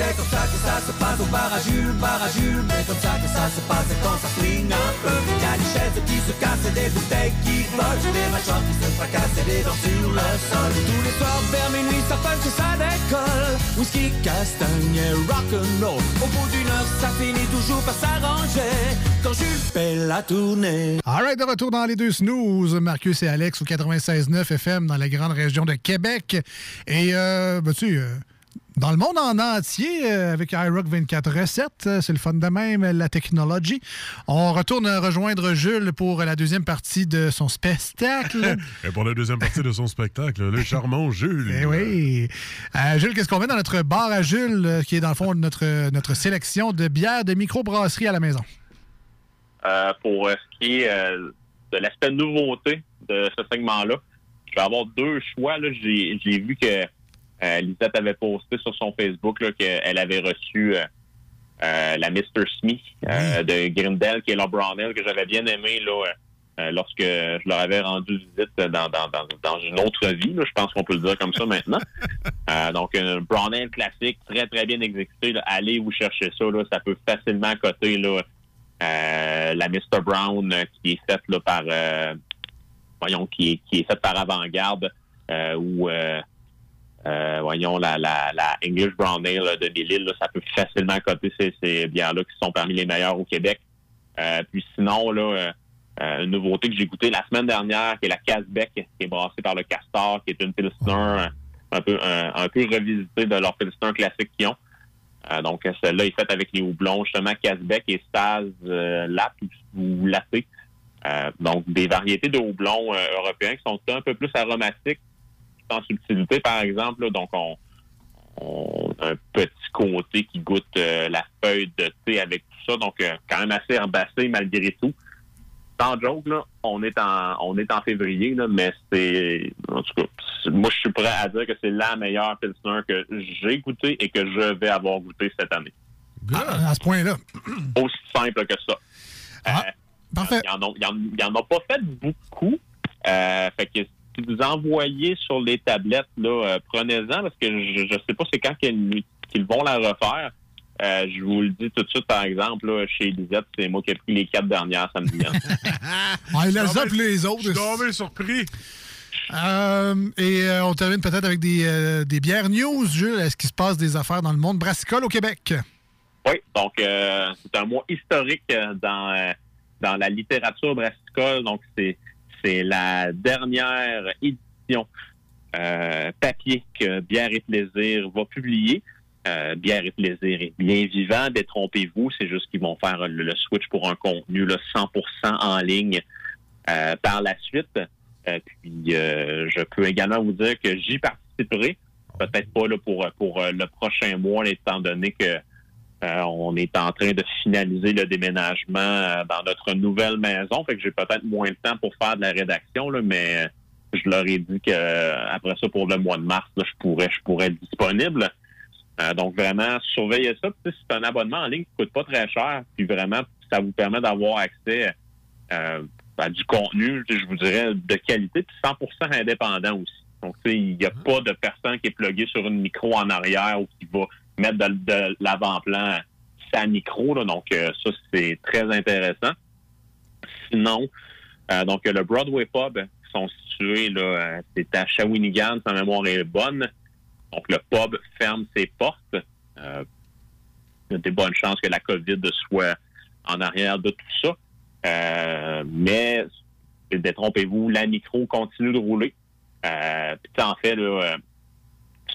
C'est comme ça que ça se passe au bar à Jules, bar à Jules. C'est comme ça que ça se passe quand ça flingue un peu. Y a des chaises qui se cassent des bouteilles qui volent. Des mâchoires qui se fracassent et des dents sur le sol. Tous les soirs vers minuit, ça punch et ça décolle. Whisky, castagne et rock'n'roll. Au bout d'une heure, ça finit toujours par s'arranger. Quand Jules fait la tournée. All right, de retour dans les deux snooze. Marcus et Alex au 96.9 FM dans la grande région de Québec. Et, euh, ben, tu euh, dans le monde en entier, euh, avec iRock 24 recettes, euh, c'est le fun de même, la technologie. On retourne rejoindre Jules pour la deuxième partie de son spectacle. Et pour la deuxième partie de son spectacle, le charmant Jules. Eh oui. Euh, Jules, qu'est-ce qu'on met dans notre bar à Jules, qui est dans le fond notre, notre sélection de bières de microbrasserie à la maison? Euh, pour ce qui est euh, de l'aspect nouveauté de ce segment-là, je vais avoir deux choix. j'ai vu que euh, Lisette avait posté sur son Facebook là, qu'elle avait reçu euh, euh, la Mr. Smith euh, de Grindel, qui est la Brown Ale, que j'avais bien aimé là, euh, lorsque je leur avais rendu visite dans, dans, dans, dans une autre vie. là. Je pense qu'on peut le dire comme ça maintenant. Euh, donc, un Brown Ale classique, très, très bien exécuté. là. Allez vous chercher ça. Là. Ça peut facilement coter là, euh, la Mr. Brown qui est faite là, par euh, voyons, qui est, qui est faite par avant-garde euh, ou euh, voyons la, la, la English Brown Ale de Lille, là, ça peut facilement coter ces, ces bières-là qui sont parmi les meilleures au Québec. Euh, puis sinon, là, euh, euh, une nouveauté que j'ai goûtée la semaine dernière, qui est la Casbec, qui est brassée par le Castor, qui est une Pilsner un peu un, peu revisitée de leur Pilsner classique qu'ils ont. Euh, donc, celle-là est faite avec les houblons, justement, Casbec et Staz euh, Lap ou Laté. Donc, des variétés de houblons européens qui sont un peu plus aromatiques, en subtilité, par exemple. là. donc, on, on a un petit côté qui goûte euh, la feuille de thé avec tout ça. Donc, euh, quand même assez herbacé malgré tout. Sans joke, là, on est en on est en février, là, mais c'est en tout cas, moi je suis prêt à dire que c'est la meilleure Pilsner que j'ai goûtée et que je vais avoir goûté cette année. Ah, à ce point-là. Aussi simple que ça. Ah, parfait. Il n'y en, a pas fait beaucoup. Euh, fait que vous envoyez sur les tablettes, là, euh, prenez-en parce que je ne sais pas c'est quand qu'ils qu'ils vont la refaire. Euh, je vous le dis tout de suite, par exemple, là, chez Lisette, c'est moi qui ai pris les quatre dernières samedi. On les ça pour les autres. Je suis tombé surpris. Euh, et euh, on termine peut-être avec des, euh, des bières news, Jules. Est-ce qu'il se passe des affaires dans le monde brassicole au Québec? Oui, donc euh, c'est un mois historique dans, euh, dans la littérature brassicole. Donc, c'est c'est la dernière édition euh, papier que Bière et Plaisir va publier. Euh, Bière et Plaisir est bien vivant, détrompez-vous. C'est juste qu'ils vont faire le, switch pour un contenu là, 100% en ligne euh, par la suite. Puis, je peux également vous dire que j'y participerai. Peut-être pas pour, pour le prochain mois, étant donné que euh, on est en train de finaliser le déménagement euh, dans notre nouvelle maison. Fait que j'ai peut-être moins de temps pour faire de la rédaction, là, mais euh, je leur ai dit que euh, après ça, pour le mois de mars, là, je pourrais je pourrais être disponible. Donc vraiment, surveillez ça. Puis, C'est un abonnement en ligne qui coûte pas très cher. Puis vraiment, ça vous permet d'avoir accès à du contenu, je vous dirais, de qualité, puis 100% indépendant aussi. Donc, il n'y a pas de personne qui est plugué sur une micro en arrière ou qui va mettre de, l'avant-plan sa micro. Donc, euh, ça, c'est très intéressant. Sinon, euh, donc le Broadway Pub qui sont situés là, euh, c'est à Shawinigan, sa mémoire est bonne. Donc, le pub ferme ses portes. Il y a des bonnes chances que la COVID soit en arrière de tout ça. Mais détrompez-vous, la micro continue de rouler. Puis en fait,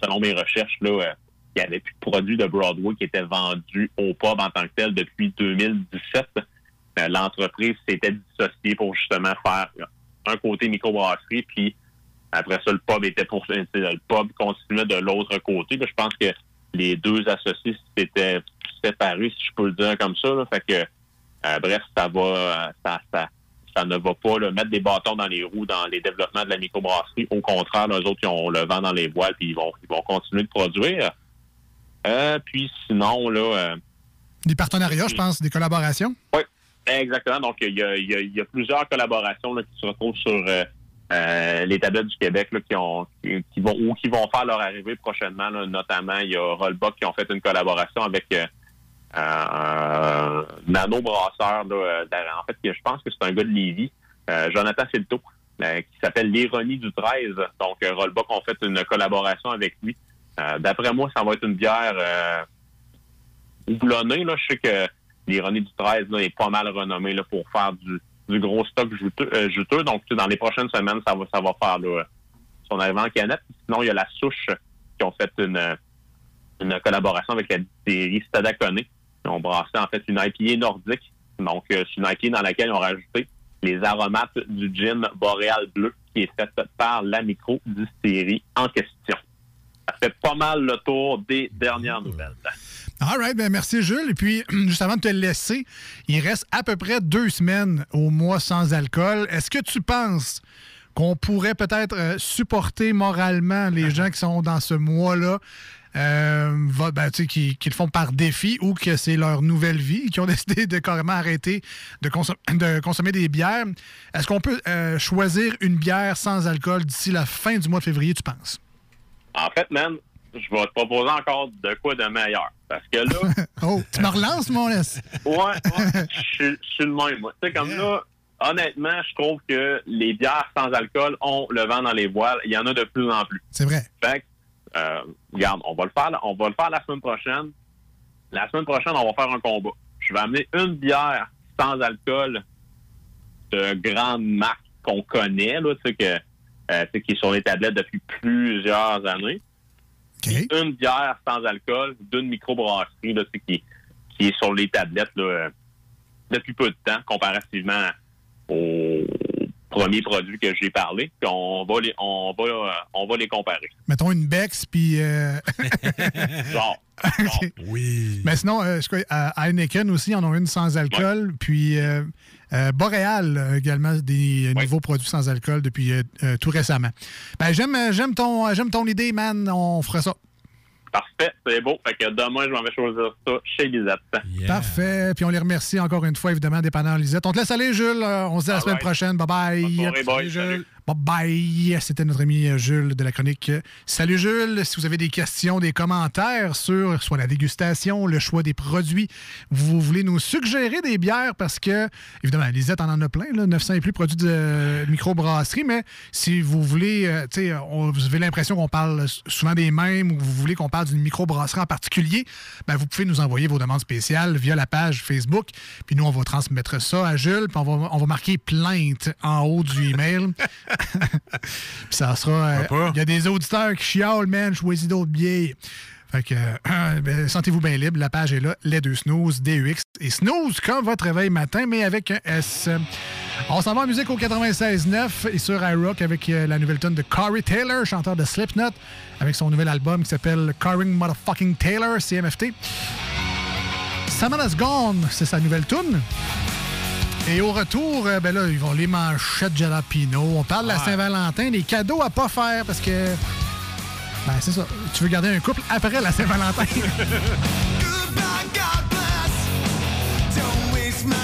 selon mes recherches, là, euh, il n'y avait plus de produits de Broadway qui étaient vendus au pub en tant que tel depuis 2017. Euh, L'entreprise s'était dissociée pour justement faire un côté microbrasserie, puis après ça, le pub était pour le pub continuait de l'autre côté. Je pense que les deux associés s'étaient séparés, si je peux le dire comme ça. Fait que euh, bref, ça va euh, ça, ça, ne va pas mettre des bâtons dans les roues dans les développements de la microbrasserie. Au contraire, les autres, ils ont le vent dans les voiles puis ils vont continuer de produire. Euh, puis sinon, là. euh, Des partenariats, je pense, des collaborations. oui, exactement. Donc, il y a, il y a- il y a plusieurs collaborations là, qui se retrouvent sur euh, les tablettes du Québec là, qui, ont, qui, qui vont ou qui vont faire leur arrivée prochainement. là. Notamment, il y a Rollbuck qui ont fait une collaboration avec euh, un nano brasseur. Là, en fait, je pense que c'est un gars de Lévis, euh, Jonathan Filto, euh, qui s'appelle L'ironie du 13. Donc, Rollbuck ont fait une collaboration avec lui. Euh, D'après moi, ça va être une bière euh, houblonnée. Là. Je sais que l'ironie du 13 là, est pas mal renommée là, pour faire du, du gros stock juteux. euh. Donc, dans les prochaines semaines, ça va, ça va faire là, son arrivée en canette. Sinon, il y a la souche qui ont fait une, une collaboration avec la distillerie Stadacone. Ils ont brassé en fait une IPA nordique. Donc, euh, c'est une IPA dans laquelle ils ont rajouté les aromates du gin boréal bleu qui est faite par la micro-distillerie en question. Ça fait pas mal le tour des dernières nouvelles. All right, ben merci Jules. Et puis, juste avant de te laisser, il reste à peu près deux semaines au mois sans alcool. Est-ce que tu penses qu'on pourrait peut-être euh, supporter moralement les gens qui sont dans ce mois-là, euh, ben, qui, qui le font par défi ou que c'est leur nouvelle vie, qui ont décidé de carrément arrêter de, consom- de consommer des bières? Est-ce qu'on peut euh, choisir une bière sans alcool d'ici la fin du mois de février, tu penses? En fait, man, je vais te proposer encore de quoi de meilleur. Parce que là, Oh, tu me relances, mon laisse? ouais, ouais, je suis- je suis le même, moi. Tu sais, comme là, honnêtement, je trouve que les bières sans alcool ont le vent dans les voiles. Il y en a de plus en plus. C'est vrai. Fait que, euh, regarde, on va le faire, on va le faire la semaine prochaine. La semaine prochaine, on va faire un combat. Je vais amener une bière sans alcool de grande marque qu'on connaît, là, tu sais, que, euh, qui est sur les tablettes depuis plusieurs années. Une bière sans alcool d'une microbrasserie, là, qui, qui est sur les tablettes, là, euh, depuis peu de temps, comparativement aux premiers produits que j'ai parlé. Puis on va les, on va, euh, on va les comparer. Mettons une Bex, puis... euh, Genre, Oui. Mais sinon, euh, je crois, à Heineken aussi, ils en ont une sans alcool. Puis euh, euh, Boréal également, des nouveaux produits sans alcool depuis euh, euh, tout récemment. Ben, j'aime, euh, j'aime, ton, j'aime ton idée, man. On fera ça. Parfait, c'est beau. Fait que demain, je m'en vais choisir ça chez Lisette. Parfait. Puis on les remercie encore une fois, évidemment, dépendant Lisette. On te laisse aller, Jules. On se dit à la semaine right. prochaine. Bye bye. soirée, boys. Jules. Bye bye. C'était notre ami Jules de la chronique. Salut Jules. Si vous avez des questions, des commentaires sur soit la dégustation, le choix des produits, vous voulez nous suggérer des bières parce que, évidemment, Lisette en en a plein, là, 900 et plus produits de microbrasserie, mais si vous voulez, euh, tu vous avez l'impression qu'on parle souvent des mêmes ou vous voulez qu'on parle d'une microbrasserie en particulier, ben, vous pouvez nous envoyer vos demandes spéciales via la page Facebook. Puis nous, on va transmettre ça à Jules, puis on va, on va marquer plainte en haut du email. puis ça sera. euh, Il y a des auditeurs qui chiolent, man, choisis d'autres bières. Fait que, euh, ben, sentez-vous bien libre. La page est là. Les deux snooze, DUX et snooze comme votre réveil matin, mais avec un S. On s'en va en musique au 96.9 et sur iRock avec euh, la nouvelle tonne de Corey Taylor, chanteur de Slipknot, avec son nouvel album qui s'appelle Corey Motherfucking Taylor, CMFT. Samantha's Gone, c'est sa nouvelle tune. Et au retour, euh, ben là, ils vont les manchettes jalapino. On parle de la Saint-Valentin, les cadeaux à pas faire parce que. Ben, c'est ça. Tu veux garder un couple après la Saint-Valentin? Don't waste my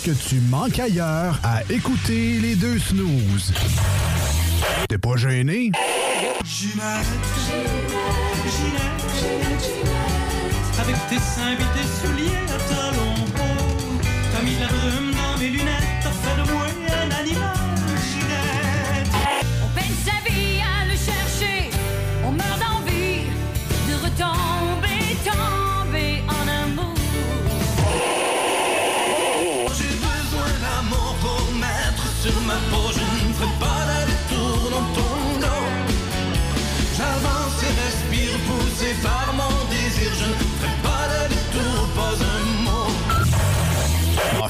ce que tu manques ailleurs à écouter les deux snooze. T'es pas gêné? Ginette, Ginette, Ginette, Ginette, avec tes seins et tes souliers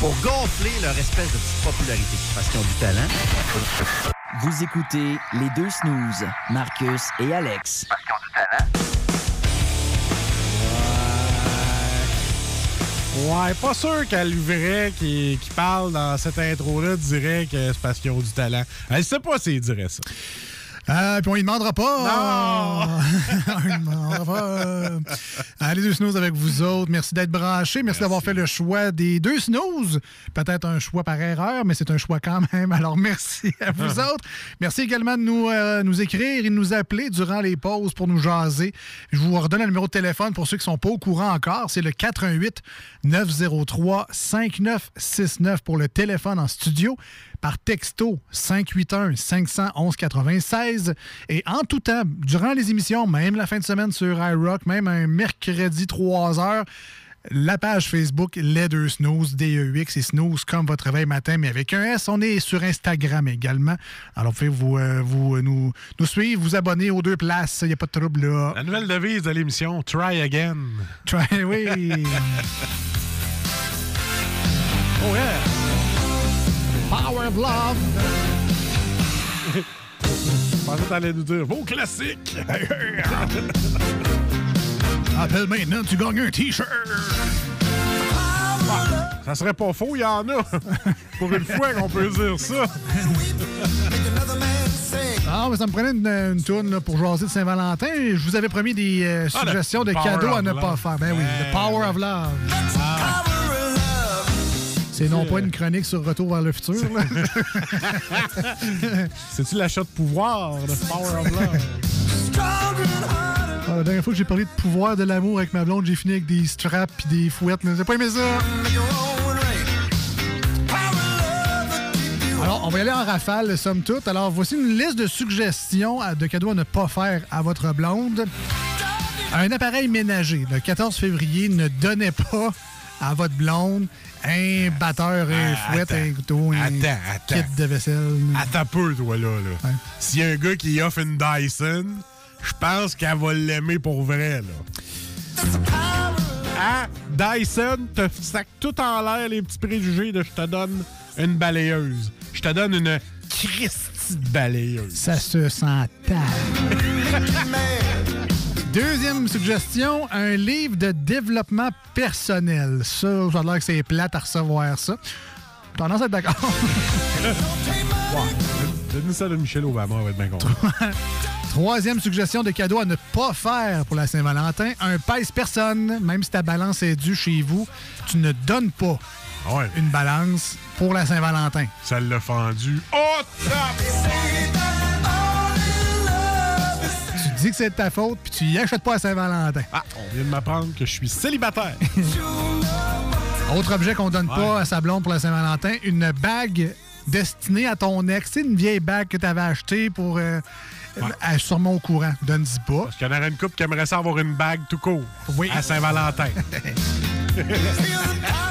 Pour gonfler leur espèce de petite popularité, parce qu'ils ont du talent. Vous écoutez les deux snooze, Marcus et Alex. Ouais, pas sûr qu'elle vrai qui, qui parle dans cette intro-là dirait que c'est parce qu'ils ont du talent. Elle sait pas s'il dirait ça. Euh, puis on ne demandera pas. Non! on demandera pas. Allez, deux snooze avec vous autres. Merci d'être branchés. Merci, d'avoir fait le choix des deux snooze. Peut-être un choix par erreur, mais c'est un choix quand même. Alors, merci à vous autres. Merci également de nous, euh, nous écrire et de nous appeler durant les pauses pour nous jaser. Je vous redonne le numéro de téléphone pour ceux qui ne sont pas au courant encore. C'est le 418 903 5969 pour le téléphone en studio par texto 581 511 96 et en tout temps, durant les émissions, même la fin de semaine sur iRock, même un mercredi 3 heures, la page Facebook Les Deux Snooze, D-E-U-X et Snooze comme votre réveil matin, mais avec un S. On est sur Instagram également. Alors, vous pouvez vous, euh, vous, euh, nous, nous suivre, vous abonner aux deux places. Il n'y a pas de trouble là. La nouvelle devise de l'émission, Try Again. Try, oui. oh yeah. Power of Love. Je pensais que t'allais nous dire vos classiques. Appelle maintenant, tu gagnes un T-shirt. Ça serait pas faux, il y en a. Pour une fois qu'on peut dire ça. Ah, mais ça me prenait une, une tourne là, pour jaser de Saint-Valentin. Je vous avais promis des euh, Ah, suggestions de cadeaux à ne Love. pas faire. Ben oui. The Power of Love. C'est non pas une chronique sur Retour vers le futur. C'est-tu l'achat de pouvoir, le Power of Love? Ah, la dernière fois que j'ai parlé de pouvoir de l'amour avec ma blonde, j'ai fini avec des straps puis des fouettes. là. J'ai pas aimé ça. Alors, on va y aller en rafale, somme toute. Alors, voici une liste de suggestions de cadeaux à ne pas faire à votre blonde. Un appareil ménager. Le 14 février, ne donnez pas à votre blonde un batteur, un Ah, fouette, un couteau, un Attends, attends. kit de vaisselle. Attends peu, toi, là. là. S'il y a un gars qui offre une Dyson, je pense qu'elle va l'aimer pour vrai, là. Ah, Dyson te sac tout en l'air les petits préjugés de je te donne une balayeuse. Je te donne une Christie de balayeuse. Ça se sent tard. Deuxième suggestion, un livre de développement personnel. Ça, ça a l'air que c'est plate à recevoir ça. Tendance à être d'accord. Donne-nous ça de Michel Obama, on va être bien content. Troisième suggestion de cadeau à ne pas faire pour la Saint-Valentin, un pèse-personne. Même si ta balance est due chez vous, tu ne donnes pas une balance pour la Saint-Valentin. Ça l'a fendu. Oh, dis que c'est de ta faute, puis tu y achètes pas à Saint-Valentin. Ah, on vient de m'apprendre que je suis célibataire. Autre objet qu'on donne pas à sa blonde pour la Saint-Valentin, une bague destinée à ton ex. C'est une vieille bague que tu avais achetée pour. Euh, Elle est sûrement au courant. Donne-y pas. Parce qu'il y en aurait une couple qui aimerait ça avoir une bague tout court. À Saint-Valentin.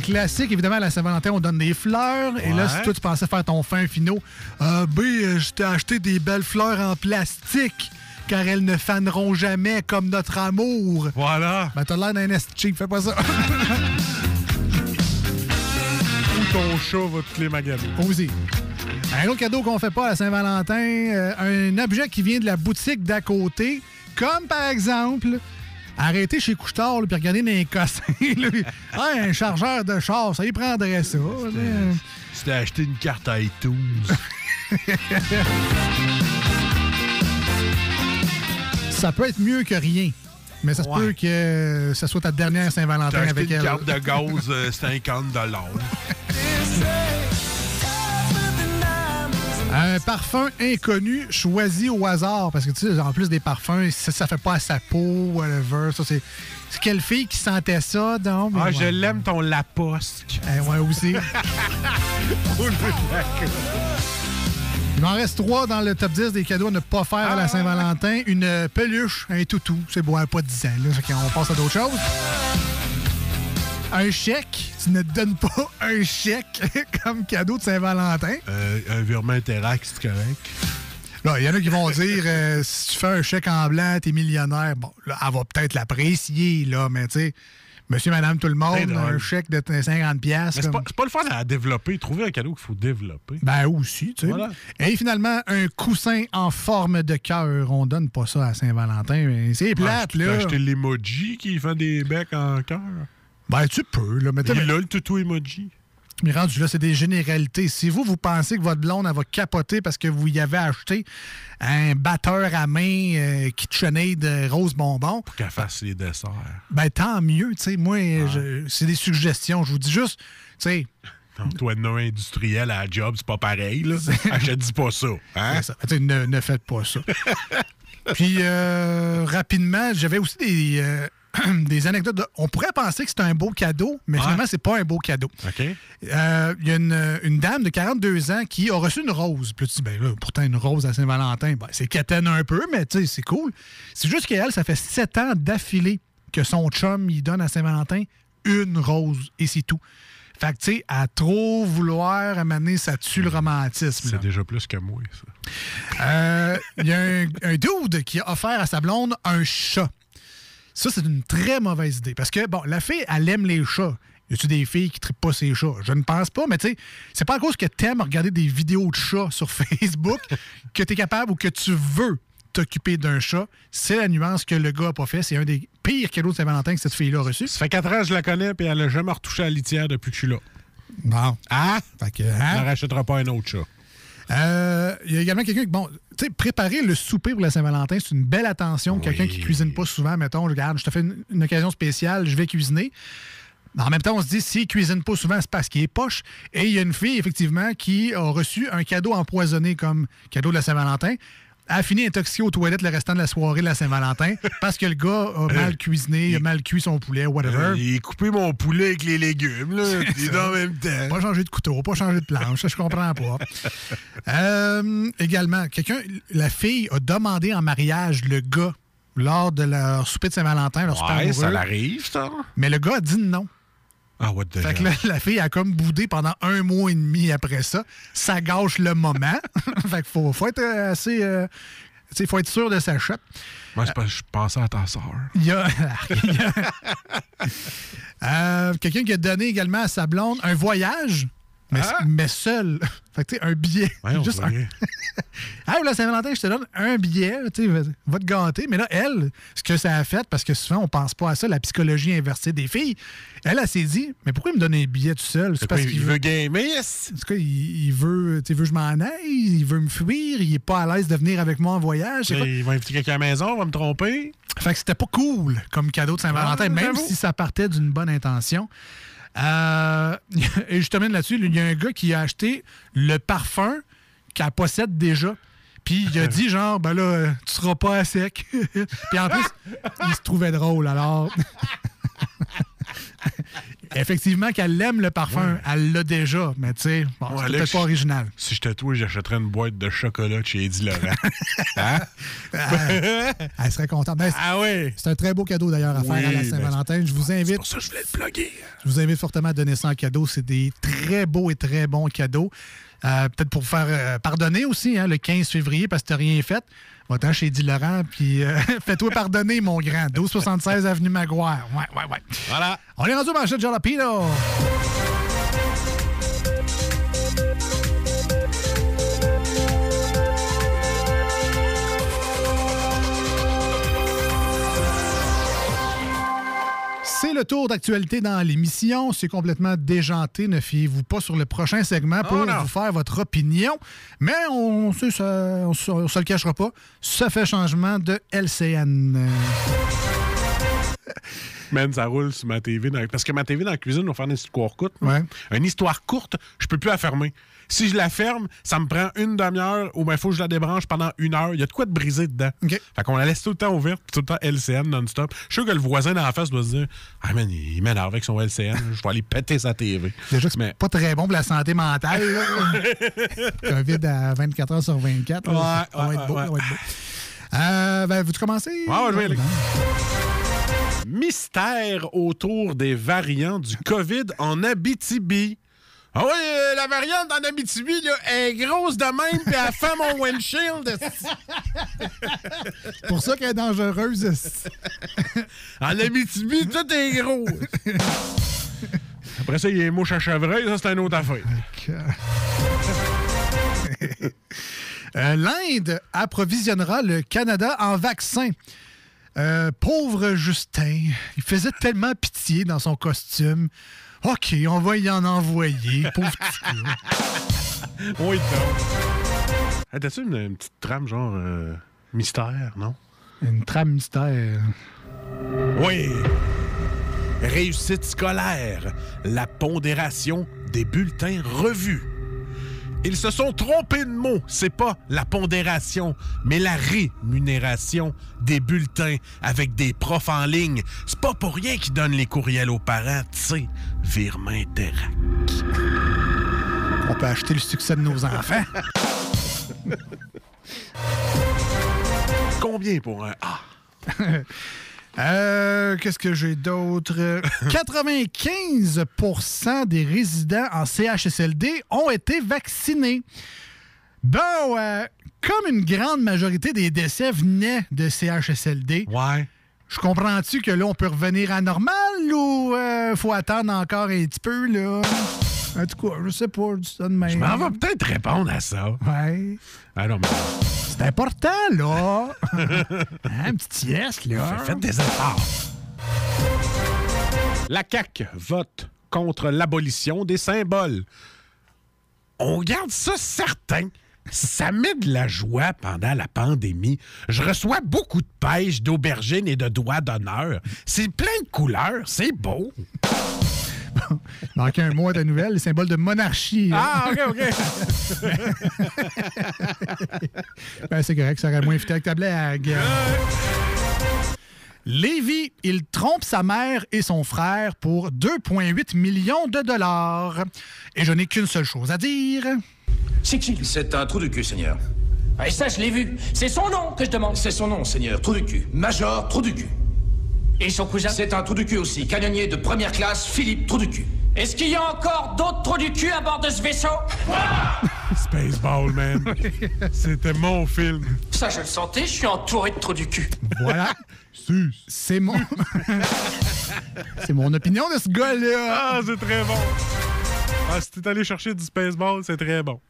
Un classique, évidemment, à la Saint-Valentin, on donne des fleurs. Et là, si toi, tu pensais faire ton fin finaux, euh, B, je t'ai acheté des belles fleurs en plastique, car elles ne faneront jamais comme notre amour. Voilà. Ben, t'as l'air d'un cheap, fais pas ça. Ou ton chat va toutes les magasins? Aussi. Un autre cadeau qu'on fait pas à la Saint-Valentin, euh, un objet qui vient de la boutique d'à côté, comme par exemple, arrêter chez Couchetard puis regarder dans les cossins. Ah, un chargeur de char, ça y prendrait ça. t'es acheté une carte iTunes. ça peut être mieux que rien. Mais ça se peut que ça soit ta dernière Saint-Valentin avec une elle. carte de gaz, euh, 50 dollars. Un parfum inconnu choisi au hasard. Parce que, tu sais, en plus des parfums, ça, ça fait pas à sa peau, whatever. Ça, c'est. C'est quelle fille qui sentait ça, donc? Ah, je l'aime ton Laposque. Eh, ouais, aussi. Il m'en reste trois dans le top 10 des cadeaux à ne pas faire à la Saint-Valentin. Une peluche, un toutou. C'est a pas 10 ans. Là, qu'on passe à d'autres choses. Un chèque. Tu ne donnes pas un chèque comme cadeau de Saint-Valentin. Euh, un virement Interact, c'est correct. Là, il y en a qui vont dire euh, si tu fais un chèque en blanc, t'es millionnaire. Bon, là, elle va peut-être l'apprécier, là, mais tu sais, monsieur, madame, tout le monde, un chèque de 50$. Mais c'est comme- pas, le fun à développer. Trouver un cadeau qu'il faut développer. Ben aussi, tu sais. Voilà. Et finalement, un coussin en forme de cœur. On donne pas ça à Saint-Valentin, c'est plate, Tu peux là. acheter l'emoji qui fait des becs en cœur. Ben, tu peux, là. Mais là, le toutou emoji. Mais rendu là, c'est des généralités. Si vous, vous pensez que votre blonde, elle va capoter parce que vous y avez acheté un batteur à main euh, KitchenAid de rose bonbon, Pour qu'elle fasse les desserts. ben tant mieux. Tu sais, moi, c'est des suggestions. Je vous dis juste, tu sais, toi, non industriel à la job, c'est pas pareil. Là. Je dis pas ça. Hein? Ça. Sais, ne, ne faites pas ça. Puis, euh, rapidement, j'avais aussi des, euh, des anecdotes. de- On pourrait penser que c'est un beau cadeau, mais Ouais. finalement, c'est pas un beau cadeau. OK. Euh, Il y a une, une dame de 42 ans qui a reçu une rose. Puis tu dis, ben là, pourtant, une rose à Saint-Valentin, ben, c'est quétaine un peu, mais tu sais, c'est cool. C'est juste qu'elle, ça fait 7 ans d'affilée que son chum, il donne à Saint-Valentin une rose, et c'est tout. Fait que, tu sais, à trop vouloir amener, ça tue le romantisme. là. C'est déjà plus que moi, ça. Euh, Il y a un, un dude qui a offert à sa blonde un chat. Ça, c'est une très mauvaise idée. Parce que, bon, la fille, elle aime les chats. Y a-tu des filles qui trippent pas ces chats? Je ne pense pas, mais tu sais, c'est pas à cause que t'aimes regarder des vidéos de chats sur Facebook que tu es capable ou que tu veux t'occuper d'un chat. C'est la nuance que le gars n'a pas fait. C'est un des pires cadeaux de Saint-Valentin que cette fille-là a reçu. Ça fait 4 ans que je la connais, puis elle n'a jamais retouché à la litière depuis que je suis là. Bon. Ah! Fait que, Elle hein? ne rachètera pas un autre chat. Euh, Il y a également quelqu'un qui, bon, tu sais, préparer le souper pour la Saint-Valentin, c'est une belle attention. Quelqu'un qui cuisine pas souvent, mettons, regarde, je te fais une, une occasion spéciale, je vais cuisiner. En même temps, on se dit, s'il cuisine pas souvent, c'est parce qu'il est poche. Et il y a une fille, effectivement, qui a reçu un cadeau empoisonné comme cadeau de la Saint-Valentin. Elle a fini intoxiquée aux toilettes le restant de la soirée de la Saint-Valentin parce que le gars a mal cuisiné, il a mal cuit son poulet, whatever. Euh, il est coupé mon poulet avec les légumes, là. C'est Il est ça. en même temps. Pas changer de couteau, pas changer de planche, ça, je comprends pas. Euh, également, quelqu'un, la fille a demandé en mariage le gars lors de leur souper de Saint-Valentin, leur super Ouais, ça l'arrive, ça. Mais le gars a dit non. Ah, what the Fait que là, la fille a comme boudé pendant un mois et demi après ça. Ça gâche le moment. fait qu'il faut, faut être euh, assez. euh, sais, faut être sûr de sa shot. Moi, parce que je pensais à ta soeur. Il y a, il y a- Euh, quelqu'un qui a donné également à sa blonde un voyage, mais, Ah! mais seul. Fait que, tu sais, un billet. Ouais, on Juste un-. Ah, la Saint-Valentin, je te donne un billet, tu sais, va- te gâter. Mais là, elle, ce que ça a fait, parce que souvent, on pense pas à ça, la psychologie inversée des filles, elle, elle, s'est dit, mais pourquoi il me donne un billet tout seul? C'est quoi, il veut gamer? En tout cas, il, il veut, veut que je m'en aille, il veut me fuir, il est pas à l'aise de venir avec moi en voyage. Il va inviter quelqu'un à la maison, va me tromper. Fait que c'était pas cool comme cadeau de Saint-Valentin, Ah, même si ça partait d'une bonne intention. Euh, et je termine là-dessus. Il y a un gars qui a acheté le parfum qu'elle possède déjà. Puis il a dit genre, ben là, tu seras pas à sec. Puis en plus, il se trouvait drôle. Alors, effectivement, qu'elle aime le parfum, elle l'a déjà. Mais tu sais, bon, Ouais, c'est peut-être pas original. Si j'étais toi, j'achèterais une boîte de chocolat de chez Eddie Laurent. hein? Elle serait contente. Ben, ah oui! C'est un très beau cadeau d'ailleurs à Oui, faire à la ben, Saint-Valentin. Je vous invite. C'est pour ça que je voulais le plugger. Je vous invite fortement à donner ça en cadeau. C'est des très beaux et très bons cadeaux. Euh, Peut-être pour vous faire euh, pardonner aussi, hein, le 15 février, parce que tu rien fait. Va-t'en chez Eddie Laurent, puis euh, fais-toi pardonner, mon grand. 1276 Avenue Maguire. Ouais, ouais, ouais. Voilà. On est rendu au marché de Jalapino. C'est le tour d'actualité dans l'émission. C'est complètement déjanté. Ne fiez-vous pas sur le prochain segment pour Oh non. vous faire votre opinion. Mais on ne se, on se- on se le cachera pas. Ça fait changement de LCN. Man, ça roule sur ma TV. dans- Parce que ma TV dans la cuisine, on va faire une histoire courte. Ouais. Une histoire courte, je peux plus la fermer. Si je la ferme, ça me prend une demi-heure ou il faut que je la débranche pendant une heure. Il y a de quoi de briser dedans. Fait qu'on la laisse tout le temps ouverte, tout le temps LCN non-stop. Je suis sûr que le voisin d'en face doit se dire Ah, man, il m'énerve avec son LCN. je vais aller péter sa TV. Déjà, c'est pas très bon pour la santé mentale. COVID à 24 heures sur 24. là. Ouais, va être beau. ouais, ça va être beau. Euh, ben, veux-tu commencer? Ouais, ouais. Mystère autour des variants du COVID en Abitibi. Ah oui, euh, la variante en Abitibi, là, elle est grosse de même, puis elle fait mon windshield. C'est pour ça qu'elle est dangereuse. en Abitibi, tout est gros. Après ça, il y a les mouches à chevreuil, ça, c'est une autre affaire. Euh, L'Inde approvisionnera le Canada en vaccins. Euh, pauvre Justin, il faisait tellement pitié dans son costume. OK, on va y en envoyer. Pauvre petit gars. Oui, donc. Hey, T'as-tu une, une petite trame genre euh, mystère, non? Une trame mystère. Oui. Réussite scolaire. La pondération des bulletins revus. Ils se sont trompés de mots. C'est pas la pondération, mais la rémunération des bulletins avec des profs en ligne. C'est pas pour rien qu'ils donnent les courriels aux parents, tu sais. Virement Interac. On peut acheter le succès de nos enfants. Combien pour un A? Euh, Qu'est-ce que j'ai d'autre? 95% des résidents en CHSLD ont été vaccinés. Bon, euh, comme une grande majorité des décès venaient de CHSLD, ouais. je comprends-tu que là, on peut revenir à normal ou euh, faut attendre encore un petit peu, là? En tout cas, je sais pas, je dis ça de même. Je m'en vais peut-être répondre à ça. Ouais. Ah non, mais... C'est important, là. Hein, un petit yes, là. Faites des efforts. La CAQ vote contre l'abolition des symboles. On garde ça certain. Ça met de la joie pendant la pandémie. Je reçois beaucoup de pêche, d'aubergines et de doigts d'honneur. C'est plein de couleurs, c'est beau. Il manquait un mot à ta nouvelle, les symboles de monarchie. Ah, OK, OK. ben, c'est correct, ça aurait moins fité avec ta blague. Lévi, il trompe sa mère et son frère pour 2,8 millions de dollars. Et je n'ai qu'une seule chose à dire. C'est qui C'est un trou de cul, Seigneur. Et ça, je l'ai vu. C'est son nom que je demande. C'est son nom, Seigneur. Trou du cul. Major Trou du cul. Et son cousin C'est un trou du cul aussi. Canonnier de première classe, Philippe Trou du cul. Est-ce qu'il y a encore d'autres trous du cul à bord de ce vaisseau? Spaceball, man. C'était mon film. Ça, je le sentais, je suis entouré de trous du cul. Voilà. C'est mon. c'est mon opinion de ce gars-là. Ah, c'est très bon. Ah, si t'es allé chercher du Spaceball, c'est très bon.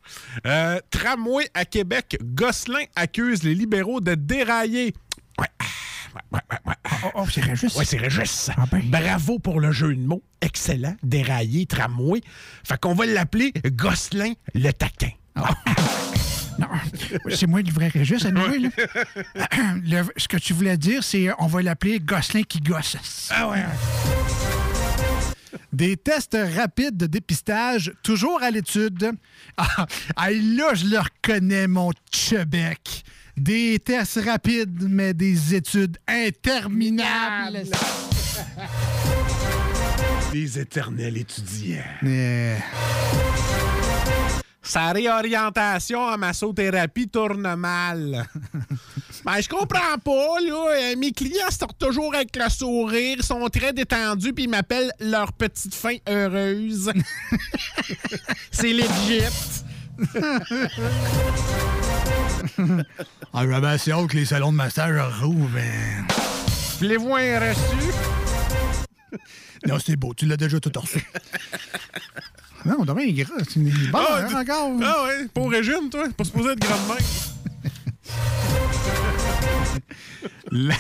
Euh, tramway à Québec, Gosselin accuse les libéraux de dérailler. Ouais. Oh, oh, c'est Régis. Ouais, c'est Régis. Ah ben. Bravo pour le jeu de mots. Excellent. Déraillé, tramway. Fait qu'on va l'appeler Gosselin le taquin. Non, c'est moi le vrai Régis, à nouveau, là. Ce que tu voulais dire, c'est euh, on va l'appeler Gosselin qui gosse. Ah ouais. Des tests rapides de dépistage, toujours à l'étude. Ah, ah, là, je le reconnais, mon Québec. Des tests rapides, mais des études interminables. Les éternels étudiants. Sa réorientation en massothérapie tourne mal. ben, je comprends pas, là. Euh, Mes clients sortent toujours avec le sourire, ils sont très détendus, puis ils m'appellent leur petite fin heureuse. C'est legit. Ah, j'avais assez hâte que les salons de massage rouvrent. ben. Voulez-vous un reçu? Non, c'est beau, tu l'as déjà tout reçu. non, on devrait être gras. C'est une Ah, hein, encore. Ah ouais, pour régime, toi. Pas supposé être grand de même. La...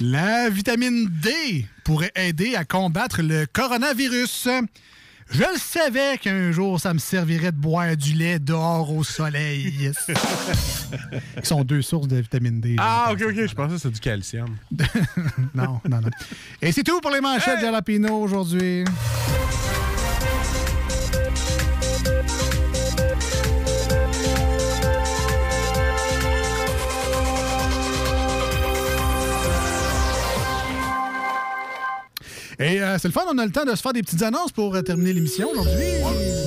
La vitamine D pourrait aider à combattre le coronavirus. Je le savais qu'un jour, ça me servirait de boire du lait dehors au soleil. Ils sont deux sources de vitamine D. Ah, ok, ok, je pensais que c'était du calcium. non, non, non. Et c'est tout pour les manchettes Jalapino aujourd'hui. Et euh, c'est le fun, on a le temps de se faire des petites annonces pour euh, terminer l'émission aujourd'hui.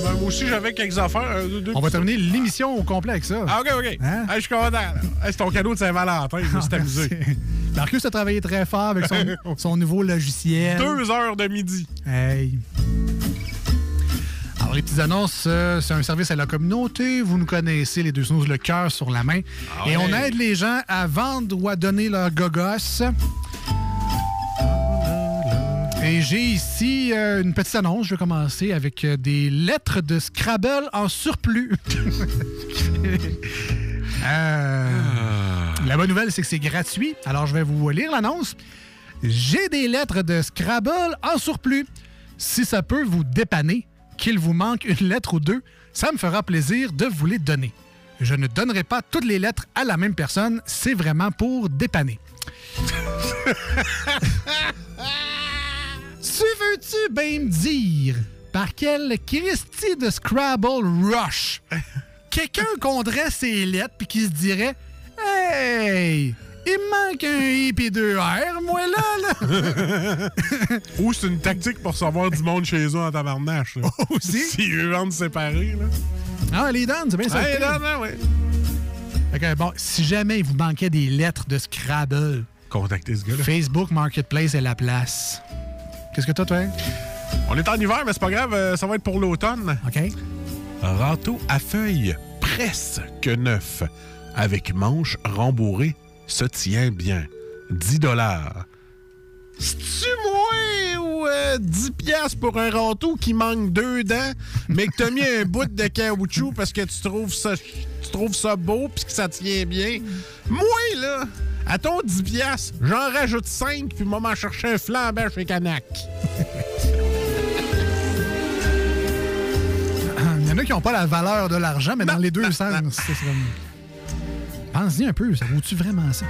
Ben, moi aussi, j'avais quelques affaires. deux- deux On va terminer l'émission au complet avec ça. Ah, ok, ok. Hein? Hey, je suis content. Hey, c'est ton cadeau de Saint-Valentin. Je me suis amusé. Marcus a travaillé très fort avec son, son nouveau logiciel. Deux heures de midi. Hey. Alors, les petites annonces, euh, c'est un service à la communauté. Vous nous connaissez, les deux snooze, le cœur sur la main. Ah Et on aide les gens à vendre ou à donner leur gogos. Et j'ai ici euh, une petite annonce. Je vais commencer avec euh, des lettres de Scrabble en surplus. Euh, La bonne nouvelle, c'est que c'est gratuit. Alors, je vais vous lire l'annonce. J'ai des lettres de Scrabble en surplus. Si ça peut vous dépanner, qu'il vous manque une lettre ou deux, ça me fera plaisir de vous les donner. Je ne donnerai pas toutes les lettres à la même personne. C'est vraiment pour dépanner. Tu veux-tu bien me dire par quel Christie de Scrabble Rush? Quelqu'un compterait ses lettres puis qui se dirait Hey, il me manque un I et deux R, moi là, là. Ou c'est une tactique pour savoir du monde chez eux en tabarnache. Aussi? S'ils eux vendent séparés, là. Ah, les dents, c'est bien ça. Hey, non, non, ouais. Fait que, bon, si jamais il vous manquait des lettres de Scrabble, Contactez ce gars-là. Facebook Marketplace est la place. Qu'est-ce que toi, toi? On est en hiver, mais c'est pas grave, euh, ça va être pour l'automne. OK. Râteau à feuilles, presque neuf, avec manche rembourrée, se tient bien. 10 dollars. C'est-tu moins ou euh, 10 piastres pour un râteau qui manque deux dents, mais que t'as mis un bout de caoutchouc parce que tu trouves ça, tu trouves ça beau puis que ça tient bien? Moi, là, à ton 10 piastres, j'en rajoute 5 puis moi m'en chercher un flambant chez Canac. Il y en a qui n'ont pas la valeur de l'argent, mais dans les deux sens, c'est comme... Pense-y un peu, ça vaut-tu vraiment ça?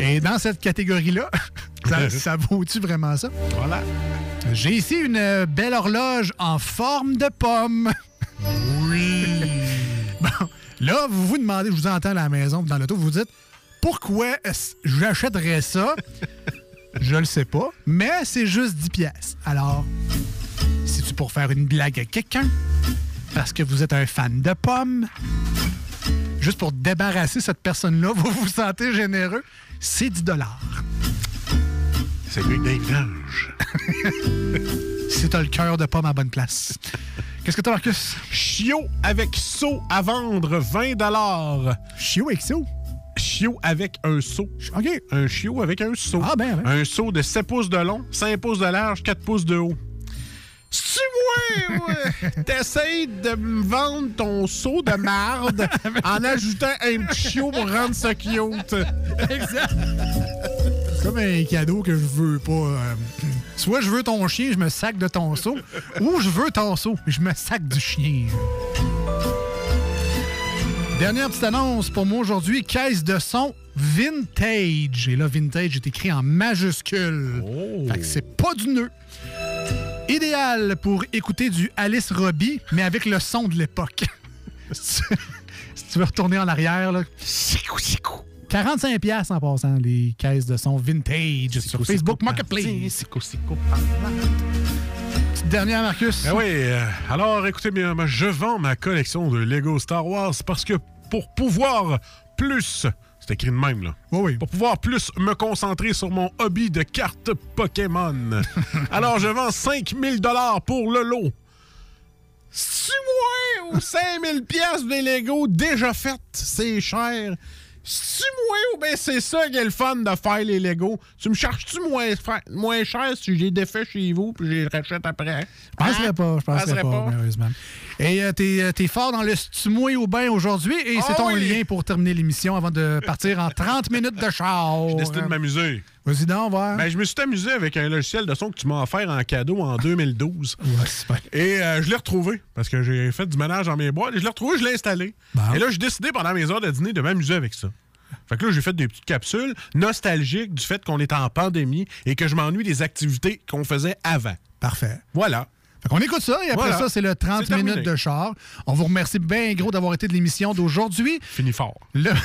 Et dans cette catégorie-là, ça, ça vaut-tu vraiment ça? Voilà. J'ai ici une belle horloge en forme de pomme. Oui. là, vous vous demandez, je vous entends à la maison, dans l'auto, vous vous dites, pourquoi j'achèterais ça? je le sais pas, mais c'est juste 10 pièces. Alors, c'est-tu pour faire une blague à quelqu'un? Parce que vous êtes un fan de pommes? Juste pour débarrasser cette personne-là, vous vous sentez généreux? C'est 10 C'est lui Dave Lange. Si t'as le cœur de pomme à bonne place. Qu'est-ce que t'as, Marcus? Chiot avec seau à vendre 20 Chiot avec seau? Chiot avec un seau. OK. Un chiot avec un seau. Ah, ben, ben. Un seau de 7 pouces de long, 5 pouces de large, 4 pouces de haut. C'est moi, ouais? T'essayes de me vendre ton seau de marde en ajoutant un petit chiot pour rendre ça cute. Exact. C'est comme un cadeau que je veux pas. euh, soit je veux ton chien, je me sac de ton seau, ou je veux ton seau, je me sac du chien. Dernière petite annonce pour moi aujourd'hui, caisse de son vintage. Et là, vintage est écrit en majuscule. Fait que c'est pas du nœud. Idéal pour écouter du Alice Robbie, mais avec le son de l'époque. si tu- veux retourner en arrière, là. 45 pièces en passant les caisses de son vintage sur Facebook Marketplace. Petite dernière, Marcus. Ben oui, euh, alors écoutez bien, moi, je vends ma collection de Lego Star Wars parce que pour pouvoir plus, c'est écrit de même là, pour pouvoir plus me concentrer sur mon hobby de cartes Pokémon. alors je vends 5000 dollars pour le lot. C'est moi ou 5000 pièces de Lego déjà faites, c'est cher. C'est moi ou ben c'est ça qui est le fun de faire les Lego? Tu me charges-tu moins, moins cher si j'ai défait chez vous puis je les rachète après? Je penserais Hein? pas, je penserais Penserais pas, malheureusement. Et euh, t'es euh, t'es fort dans le stumoué au bain aujourd'hui et c'est Ah ton oui. lien pour terminer l'émission avant de partir en 30 minutes de char. J'ai décidé de m'amuser. Vas-y donc, voir. Ben, je me suis amusé avec un logiciel de son que tu m'as offert en cadeau en 2012. Et euh, je l'ai retrouvé parce que j'ai fait du ménage dans mes boîtes. Et je l'ai retrouvé, je l'ai installé. Et là, j'ai décidé pendant mes heures de dîner de m'amuser avec ça. Fait que là, j'ai fait des petites capsules nostalgiques du fait qu'on est en pandémie et que je m'ennuie des activités qu'on faisait avant. Parfait. Voilà. Qu'on écoute ça et après Voilà. ça, c'est le 30 C'est terminé. minutes de char. On vous remercie bien gros d'avoir été de l'émission d'aujourd'hui. Fini fort. Le...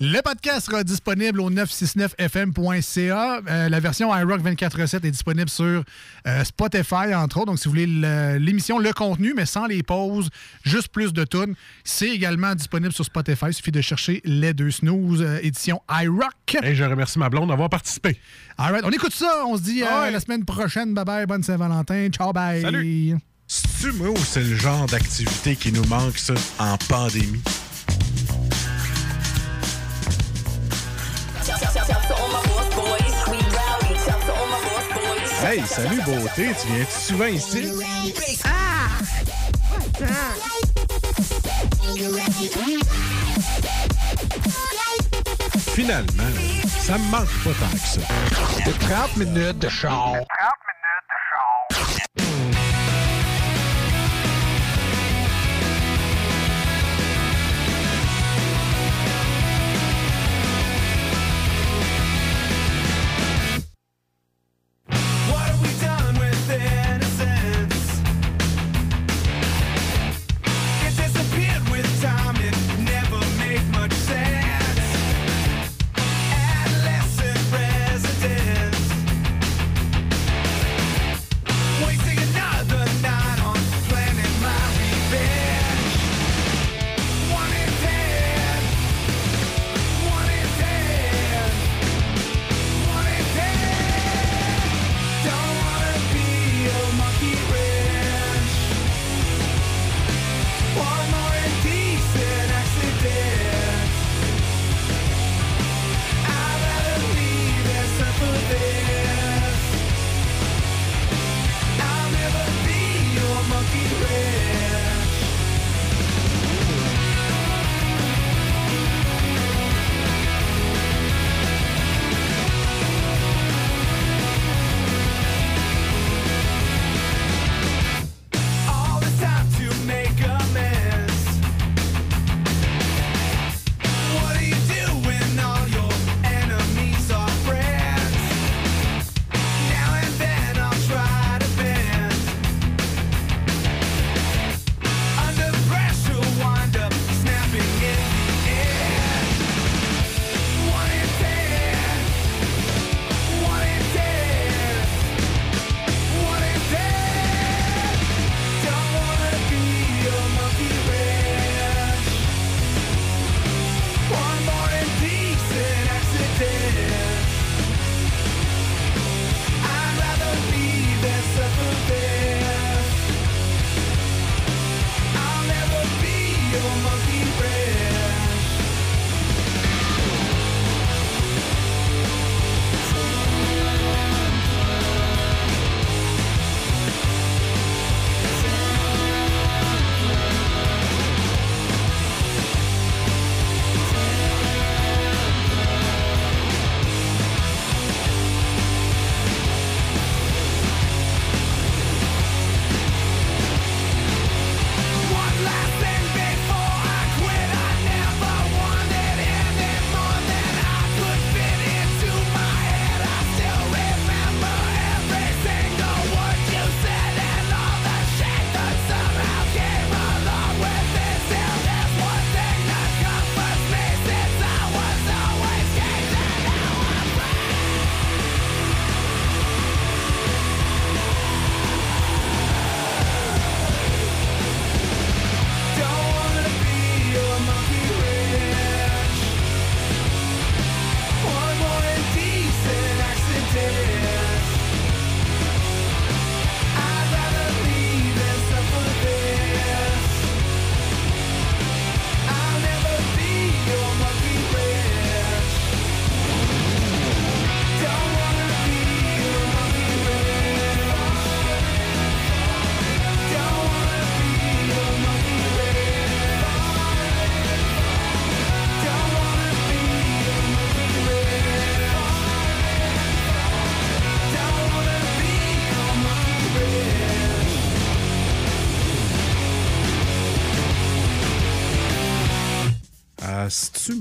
le podcast sera disponible au 969fm.ca. Euh, la version iRock 24.7 est disponible sur euh, Spotify, entre autres. Donc, si vous voulez le- l'émission, le contenu, mais sans les pauses, juste plus de tunes, c'est également disponible sur Spotify. Il suffit de chercher Les Deux Snooze, euh, édition iRock. Et je remercie ma blonde d'avoir participé. All right, on écoute ça. On se dit Ah la semaine prochaine. Bye bye. Bonne Saint-Valentin. Ciao, bye. Salut. C'est-tu moi ou c'est le genre d'activité qui nous manque, ça, en pandémie? Hey, salut beauté, tu viens souvent ici? Finalement, ça me manque pas tant que ça. 30 minutes de char. What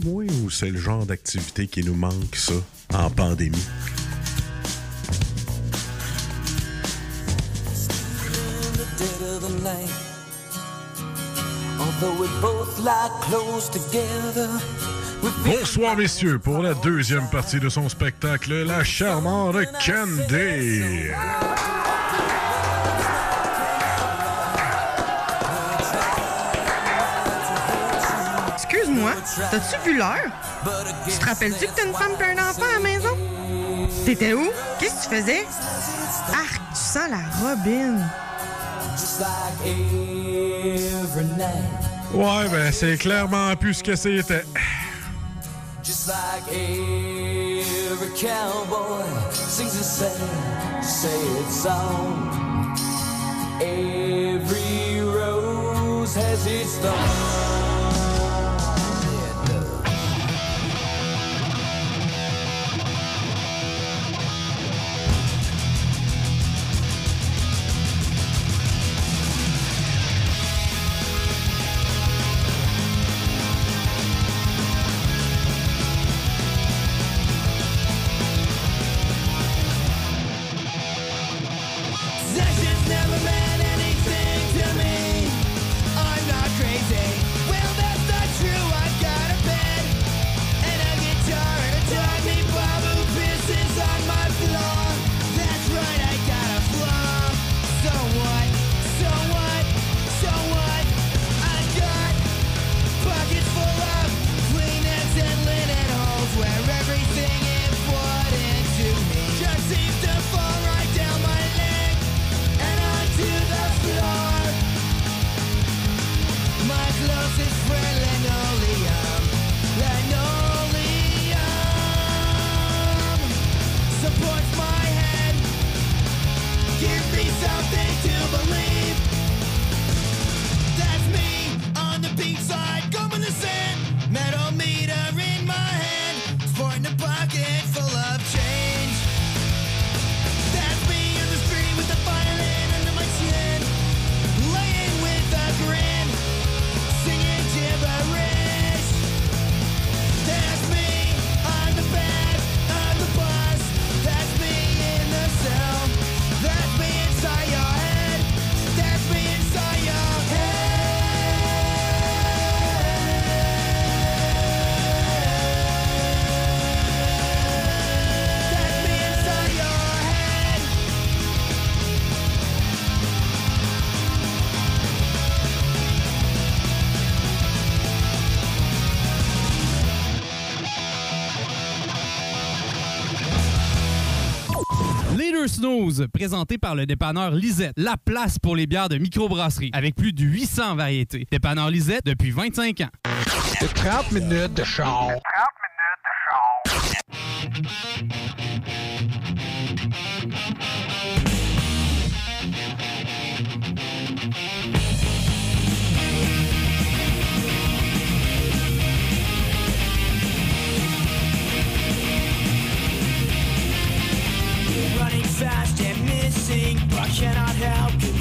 Moi ou c'est le genre d'activité qui nous manque, ça, en pandémie? Bonsoir, messieurs, pour la deuxième partie de son spectacle, la charmante Candy. T'as-tu vu l'heure? Tu te rappelles-tu que t'as une femme et un enfant à la maison? T'étais où? Qu'est-ce que tu faisais? Arc, tu sens la robine. Ouais, ben, c'est clairement plus ce que c'était. Just like every cowboy sings a sad, sad song. Every rose has its thorn. Snooze, présenté par le dépanneur Lisette. La place pour les bières de microbrasserie, avec plus de 800 variétés. Dépanneur Lisette depuis 25 ans. 30 minutes de char. Running fast and missing, but cannot help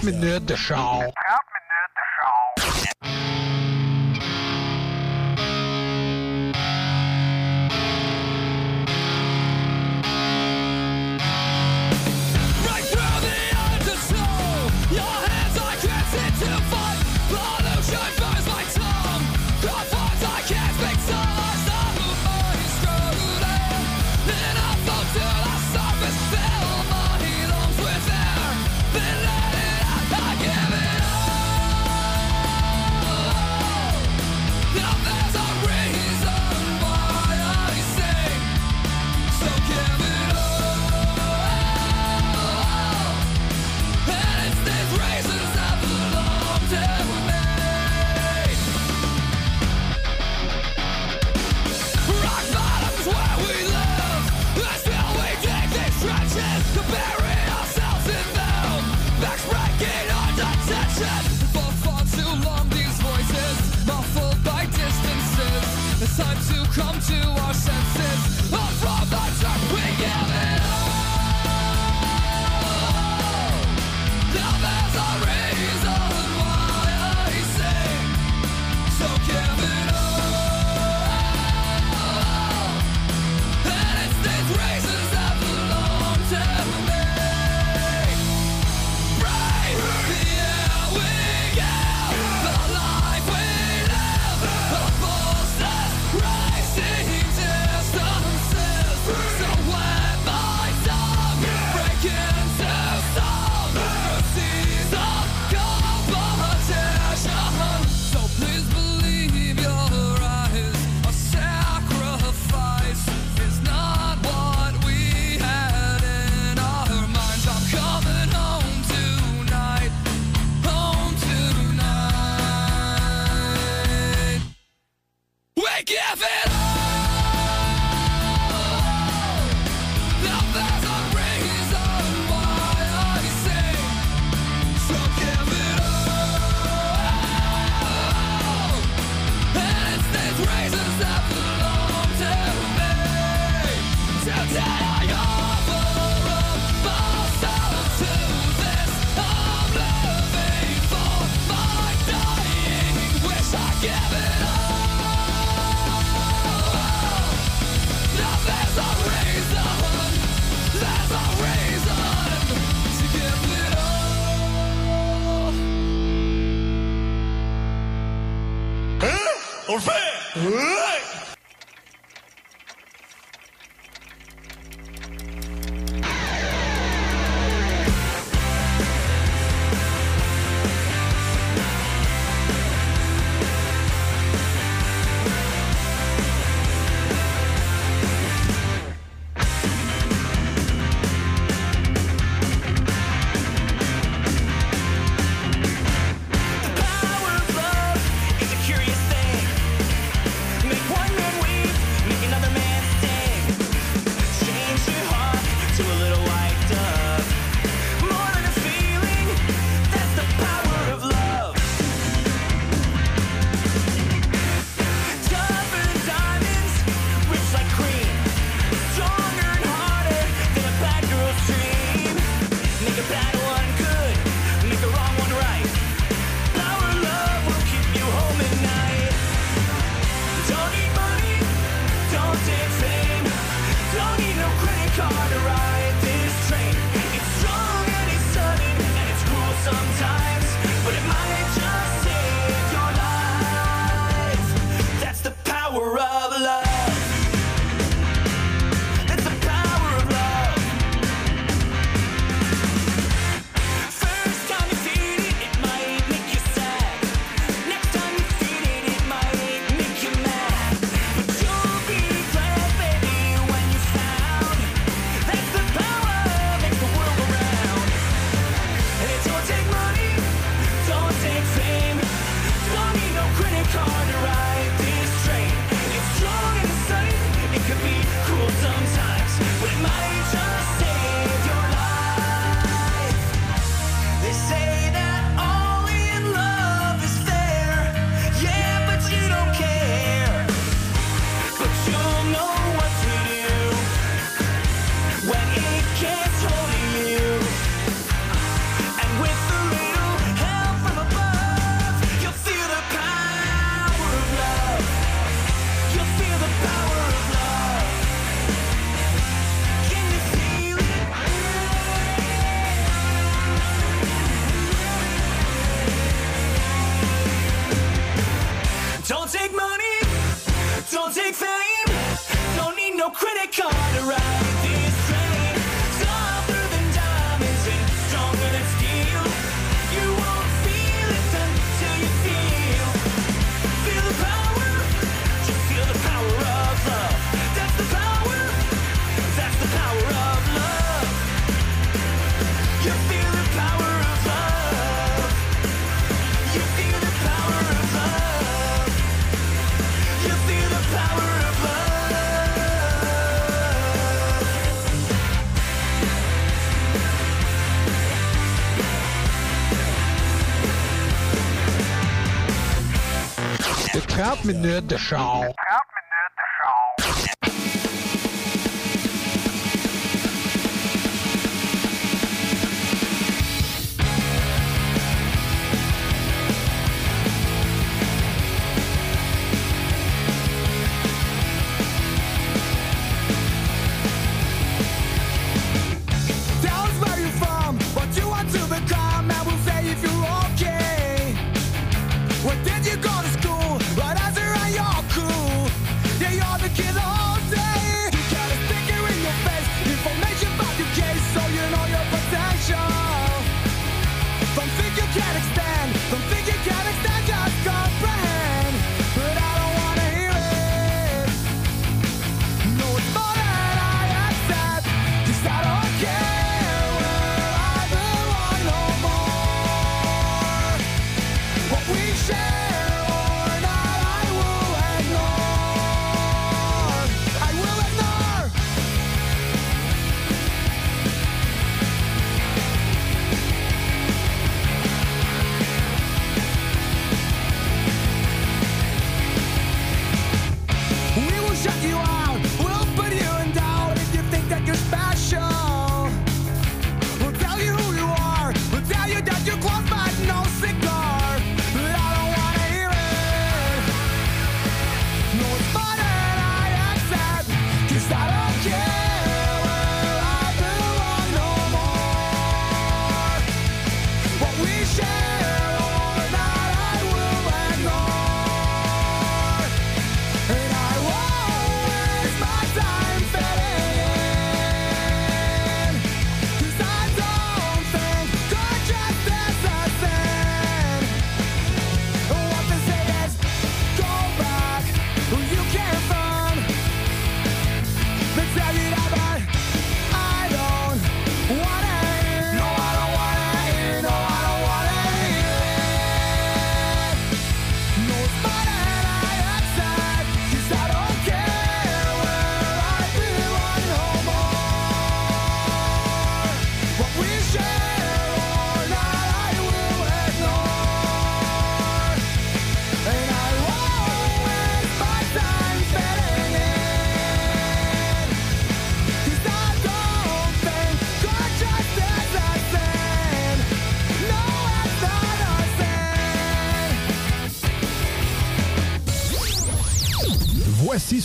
30 minutes de char. Trab mit der Schau.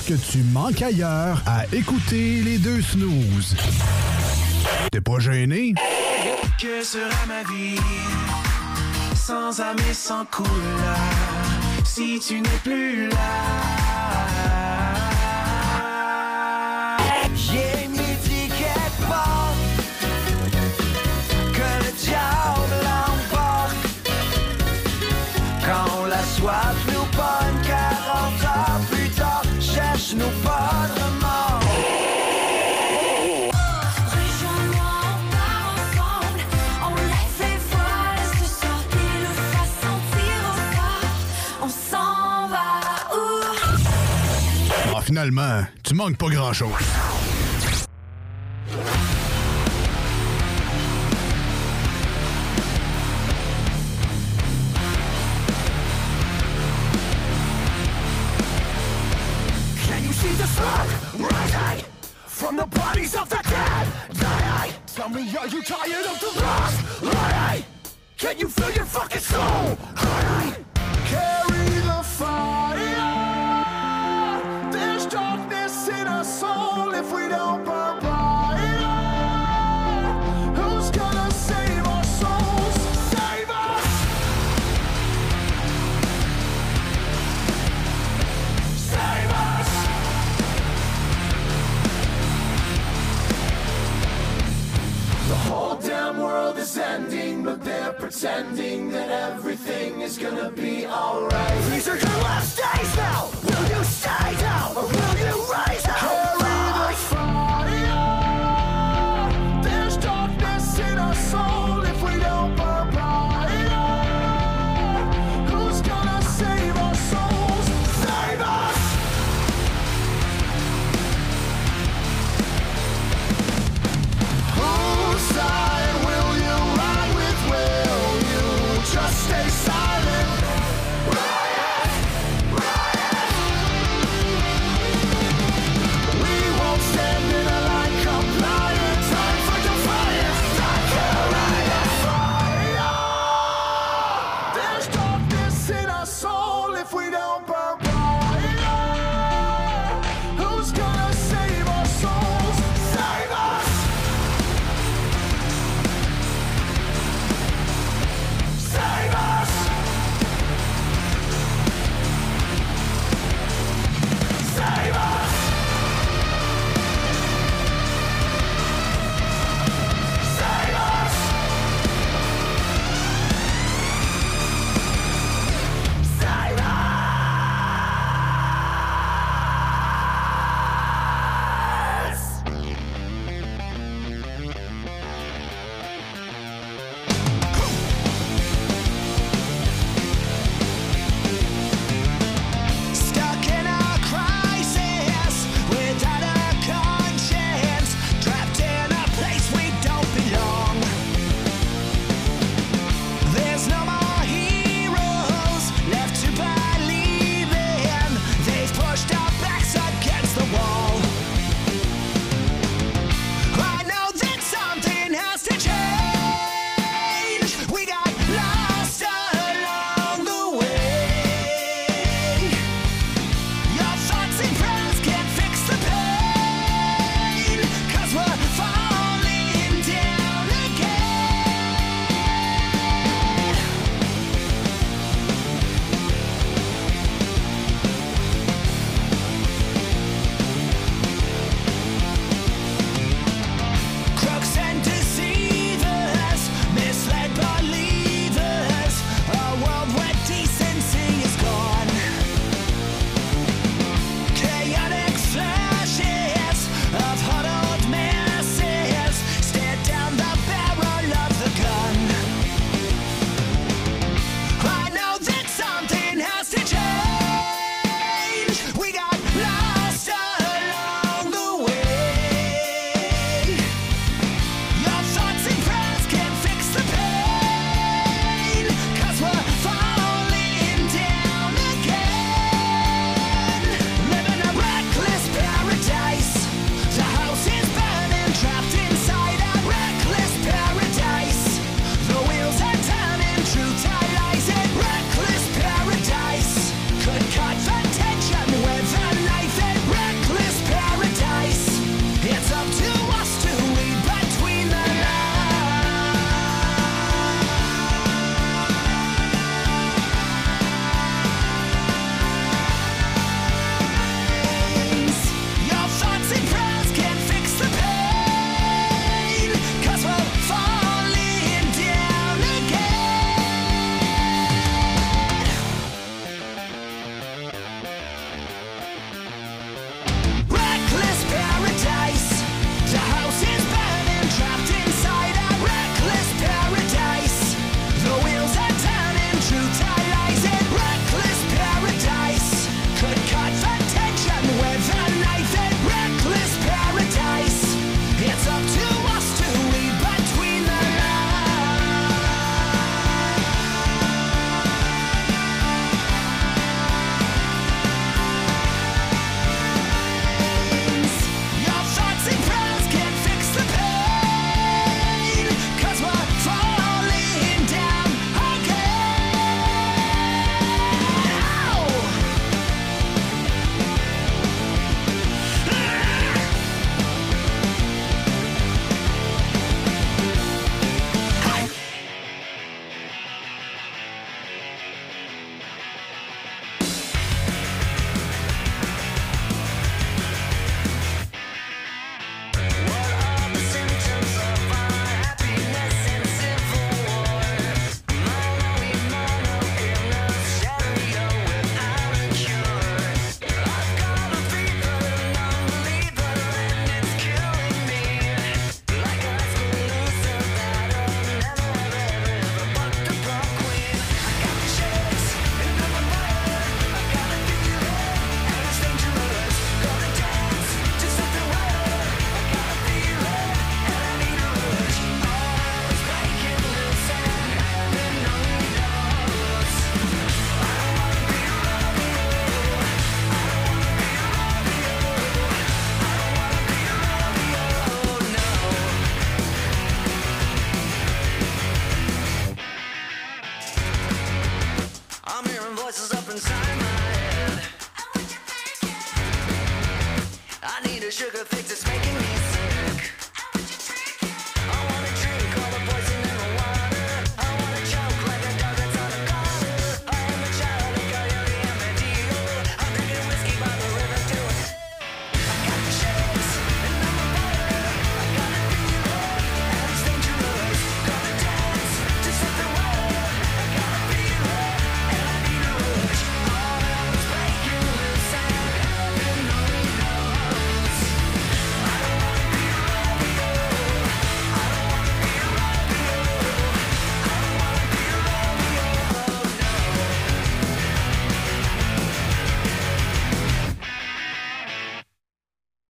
que tu manques ailleurs à écouter les deux snooze. T'es pas gêné? Que sera ma vie sans âme et sans couleur? Si tu n'es plus là? finalement, tu manques pas grand-chose. From the bodies of the dead, die. Tell me, are you tired of the lost? Lie. Can you feel your fucking soul? Cry. pretending that everything is gonna be alright. These are your last days now! Will you stay now? Or will you rise now?